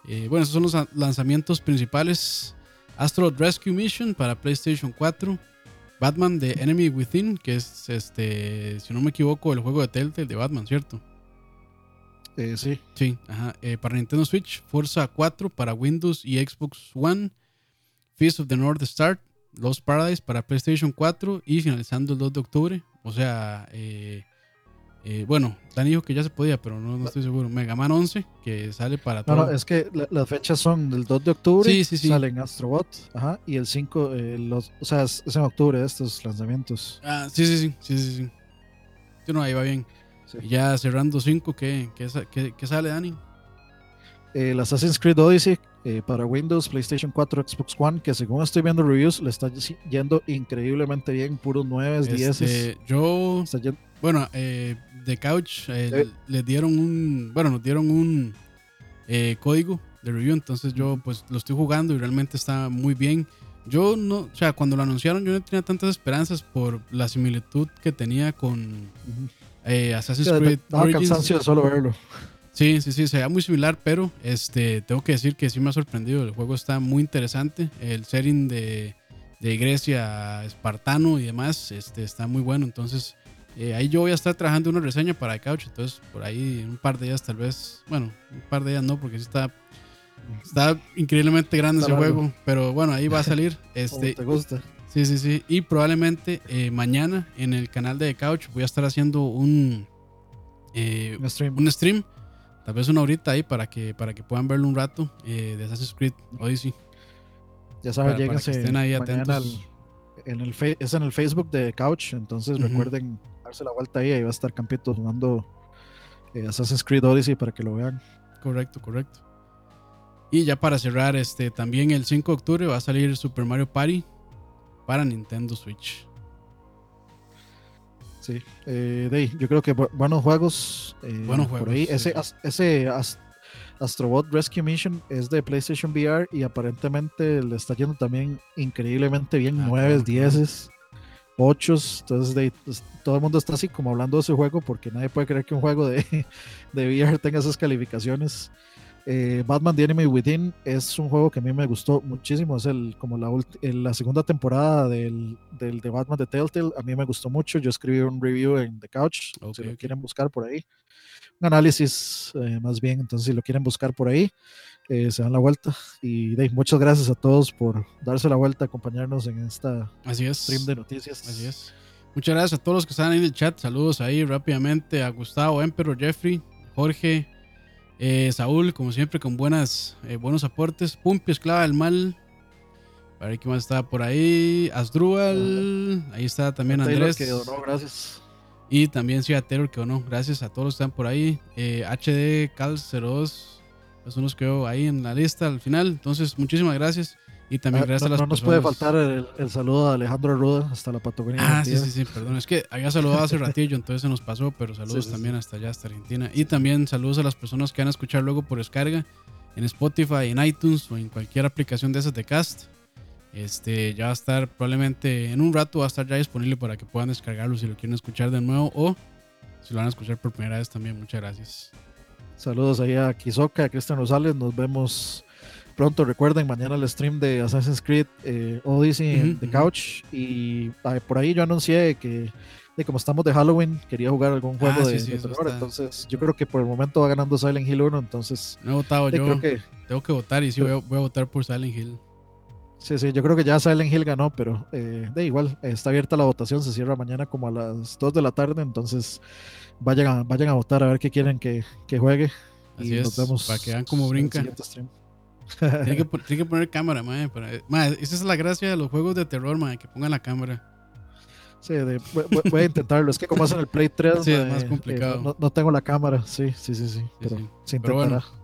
Speaker 1: Eh, bueno, esos son los lanzamientos principales. Astro Rescue Mission para PlayStation 4. Batman The Enemy Within, que es este, si no me equivoco, el juego de Telltale de Batman, ¿cierto?
Speaker 2: Eh, sí.
Speaker 1: Sí, ajá. Eh, para Nintendo Switch, Forza 4 para Windows y Xbox One, Feast of the North Star, Lost Paradise para PlayStation 4 y finalizando el 2 de octubre. O sea, eh, eh, bueno, Dani dijo que ya se podía, pero no, no estoy seguro. Mega Man 11, que sale para
Speaker 2: No,
Speaker 1: todo.
Speaker 2: no, es que la- las fechas son del 2 de octubre.
Speaker 1: Sí, sí, sí.
Speaker 2: Salen Astrobot. Ajá. Y el 5, eh, los, o sea, es, es en octubre estos lanzamientos.
Speaker 1: Ah, sí, sí, sí, sí, sí, sí. Sí, no, ahí va bien.
Speaker 2: Sí.
Speaker 1: Y ya cerrando 5, ¿qué, qué, qué- qué sale, Dani?
Speaker 2: el Assassin's Creed Odyssey eh, para Windows, PlayStation 4, Xbox One, que según estoy viendo reviews, le está yendo increíblemente bien, puros 9, 10.
Speaker 1: Este, yo Bueno, eh, The Couch eh,
Speaker 2: Eh.
Speaker 1: le dieron un, bueno, nos dieron un eh, código de review, entonces yo pues lo estoy jugando y realmente está muy bien. Yo no, o sea, cuando lo anunciaron yo no tenía tantas esperanzas por la similitud que tenía con eh, Assassin's
Speaker 2: Ya,
Speaker 1: Creed Origins.
Speaker 2: cansancio de solo verlo.
Speaker 1: Sí, sí, sí, se ve muy similar, pero este, tengo que decir que sí me ha sorprendido. El juego está muy interesante. El setting de, de Grecia espartano y demás este, está muy bueno. Entonces, eh, ahí yo voy a estar trabajando una reseña para Couch. Entonces, por ahí un par de días, tal vez. Bueno, un par de días no, porque sí está, está increíblemente grande
Speaker 2: Está
Speaker 1: ese
Speaker 2: largo.
Speaker 1: juego. Pero bueno, ahí va a salir. [LAUGHS]
Speaker 2: Como
Speaker 1: Este,
Speaker 2: te gusta.
Speaker 1: Sí, sí, sí. Y probablemente eh, mañana en el canal de The Couch voy a estar haciendo un, eh,
Speaker 2: Un stream.
Speaker 1: un stream. Tal vez una horita ahí para que, para que puedan verlo un rato eh, de Assassin's Creed Odyssey.
Speaker 2: Ya saben, lléguense
Speaker 1: estén ahí atentos.
Speaker 2: al- en el es en el Facebook de Couch, entonces
Speaker 1: Ujú.
Speaker 2: recuerden darse la vuelta ahí, ahí va a estar Campito jugando eh, Assassin's Creed Odyssey para que lo vean.
Speaker 1: Correcto, correcto. Y ya para cerrar, este también el 5 de octubre va a salir Super Mario Party para Nintendo Switch.
Speaker 2: Sí, eh, ahí, yo creo que bu- buenos juegos. eh,
Speaker 1: Buenos
Speaker 2: Por
Speaker 1: juegos,
Speaker 2: ahí,
Speaker 1: sí,
Speaker 2: ese,
Speaker 1: sí.
Speaker 2: as- ese as- Astrobot Rescue Mission es de PlayStation VR y aparentemente le está yendo también increíblemente bien.
Speaker 1: Ah,
Speaker 2: 9,
Speaker 1: claro,
Speaker 2: 10, 8. Entonces, de ahí, pues, todo el mundo está así como hablando de ese juego porque nadie puede creer que un juego de, [LAUGHS] de VR tenga esas calificaciones. Eh, Batman The Enemy Within es un juego que a mí me gustó muchísimo. Es el, como la, la segunda temporada del, del de Batman de Telltale. A mí me gustó mucho. Yo escribí un review en The Couch. Si lo quieren buscar por ahí. Un análisis eh, más bien. Entonces, si lo quieren buscar por ahí, eh, se dan la vuelta. Y ahí, muchas gracias a todos por darse la vuelta, acompañarnos en esta
Speaker 1: Así es.
Speaker 2: stream de noticias.
Speaker 1: Así es. Muchas gracias a todos los que están ahí en el chat. Saludos ahí rápidamente a Gustavo, Emperor, Jeffrey, Jorge, eh, Saúl, como siempre, con buenas, eh, buenos aportes. Pumpi, Esclava del Mal. A ver quién más está por ahí. Asdrúbal. Ahí está también Andrés.
Speaker 2: que donó, gracias.
Speaker 1: Y también Ciudad Terror, que no. Gracias a todos los que están por ahí. Eh, HD Cal 02. Pues unos quedó ahí en la lista al final. Entonces, muchísimas gracias. Y también
Speaker 2: Ah,
Speaker 1: gracias
Speaker 2: no,
Speaker 1: a las
Speaker 2: no nos puede faltar el, el saludo a Alejandro Ruda hasta la Patagonia.
Speaker 1: Ah, sí, sí, sí, perdón. Es que había saludado hace ratillo, entonces se nos pasó, pero saludos
Speaker 2: Sí, sí,
Speaker 1: también hasta allá, hasta Argentina. Y también saludos a las personas que van a escuchar luego por descarga en Spotify, en iTunes o en cualquier aplicación de esas de cast. Este ya va a estar probablemente en un rato va a estar ya disponible para que puedan descargarlo si lo quieren escuchar de nuevo o si lo van a escuchar por primera vez también. Muchas gracias.
Speaker 2: Saludos ahí a Kizoka, a Cristian Rosales. Nos vemos pronto. Recuerden, mañana el stream de Assassin's Creed eh, Odyssey en
Speaker 1: Ujú,
Speaker 2: The. Couch. Y por ahí yo anuncié que, de como estamos de Halloween, quería jugar algún juego
Speaker 1: Ah,
Speaker 2: de,
Speaker 1: sí,
Speaker 2: de terror. Entonces, yo creo que por el momento va ganando Silent Hill 1. Entonces,
Speaker 1: No he votado yo,
Speaker 2: creo que,
Speaker 1: tengo que votar y sí voy a, voy a votar por Silent Hill.
Speaker 2: sí, sí, yo creo que ya Silent Hill ganó, pero eh, de igual, está abierta la votación. Se cierra mañana como a las 2 de la tarde. Entonces, vayan a, vayan a votar a ver qué quieren que, que juegue.
Speaker 1: Así
Speaker 2: y
Speaker 1: es,
Speaker 2: nos vemos
Speaker 1: para que vean cómo
Speaker 2: en el
Speaker 1: brinca.
Speaker 2: siguiente stream. [LAUGHS]
Speaker 1: Tiene que, pon- tiene que poner cámara, mae. para- esa es la gracia de los juegos de terror, mae, que pongan la cámara.
Speaker 2: Sí, de- voy, a intentarlo. Es que como hacen el Play 3,
Speaker 1: Sí, es más
Speaker 2: eh,
Speaker 1: complicado.
Speaker 2: no, no tengo la cámara. Sí, sí, sí, sí. pero
Speaker 1: sí.
Speaker 2: se
Speaker 1: Pero
Speaker 2: intentará.
Speaker 1: bueno.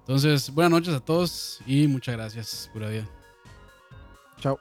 Speaker 1: Entonces, buenas noches a todos y muchas gracias. Pura vida.
Speaker 2: Chao.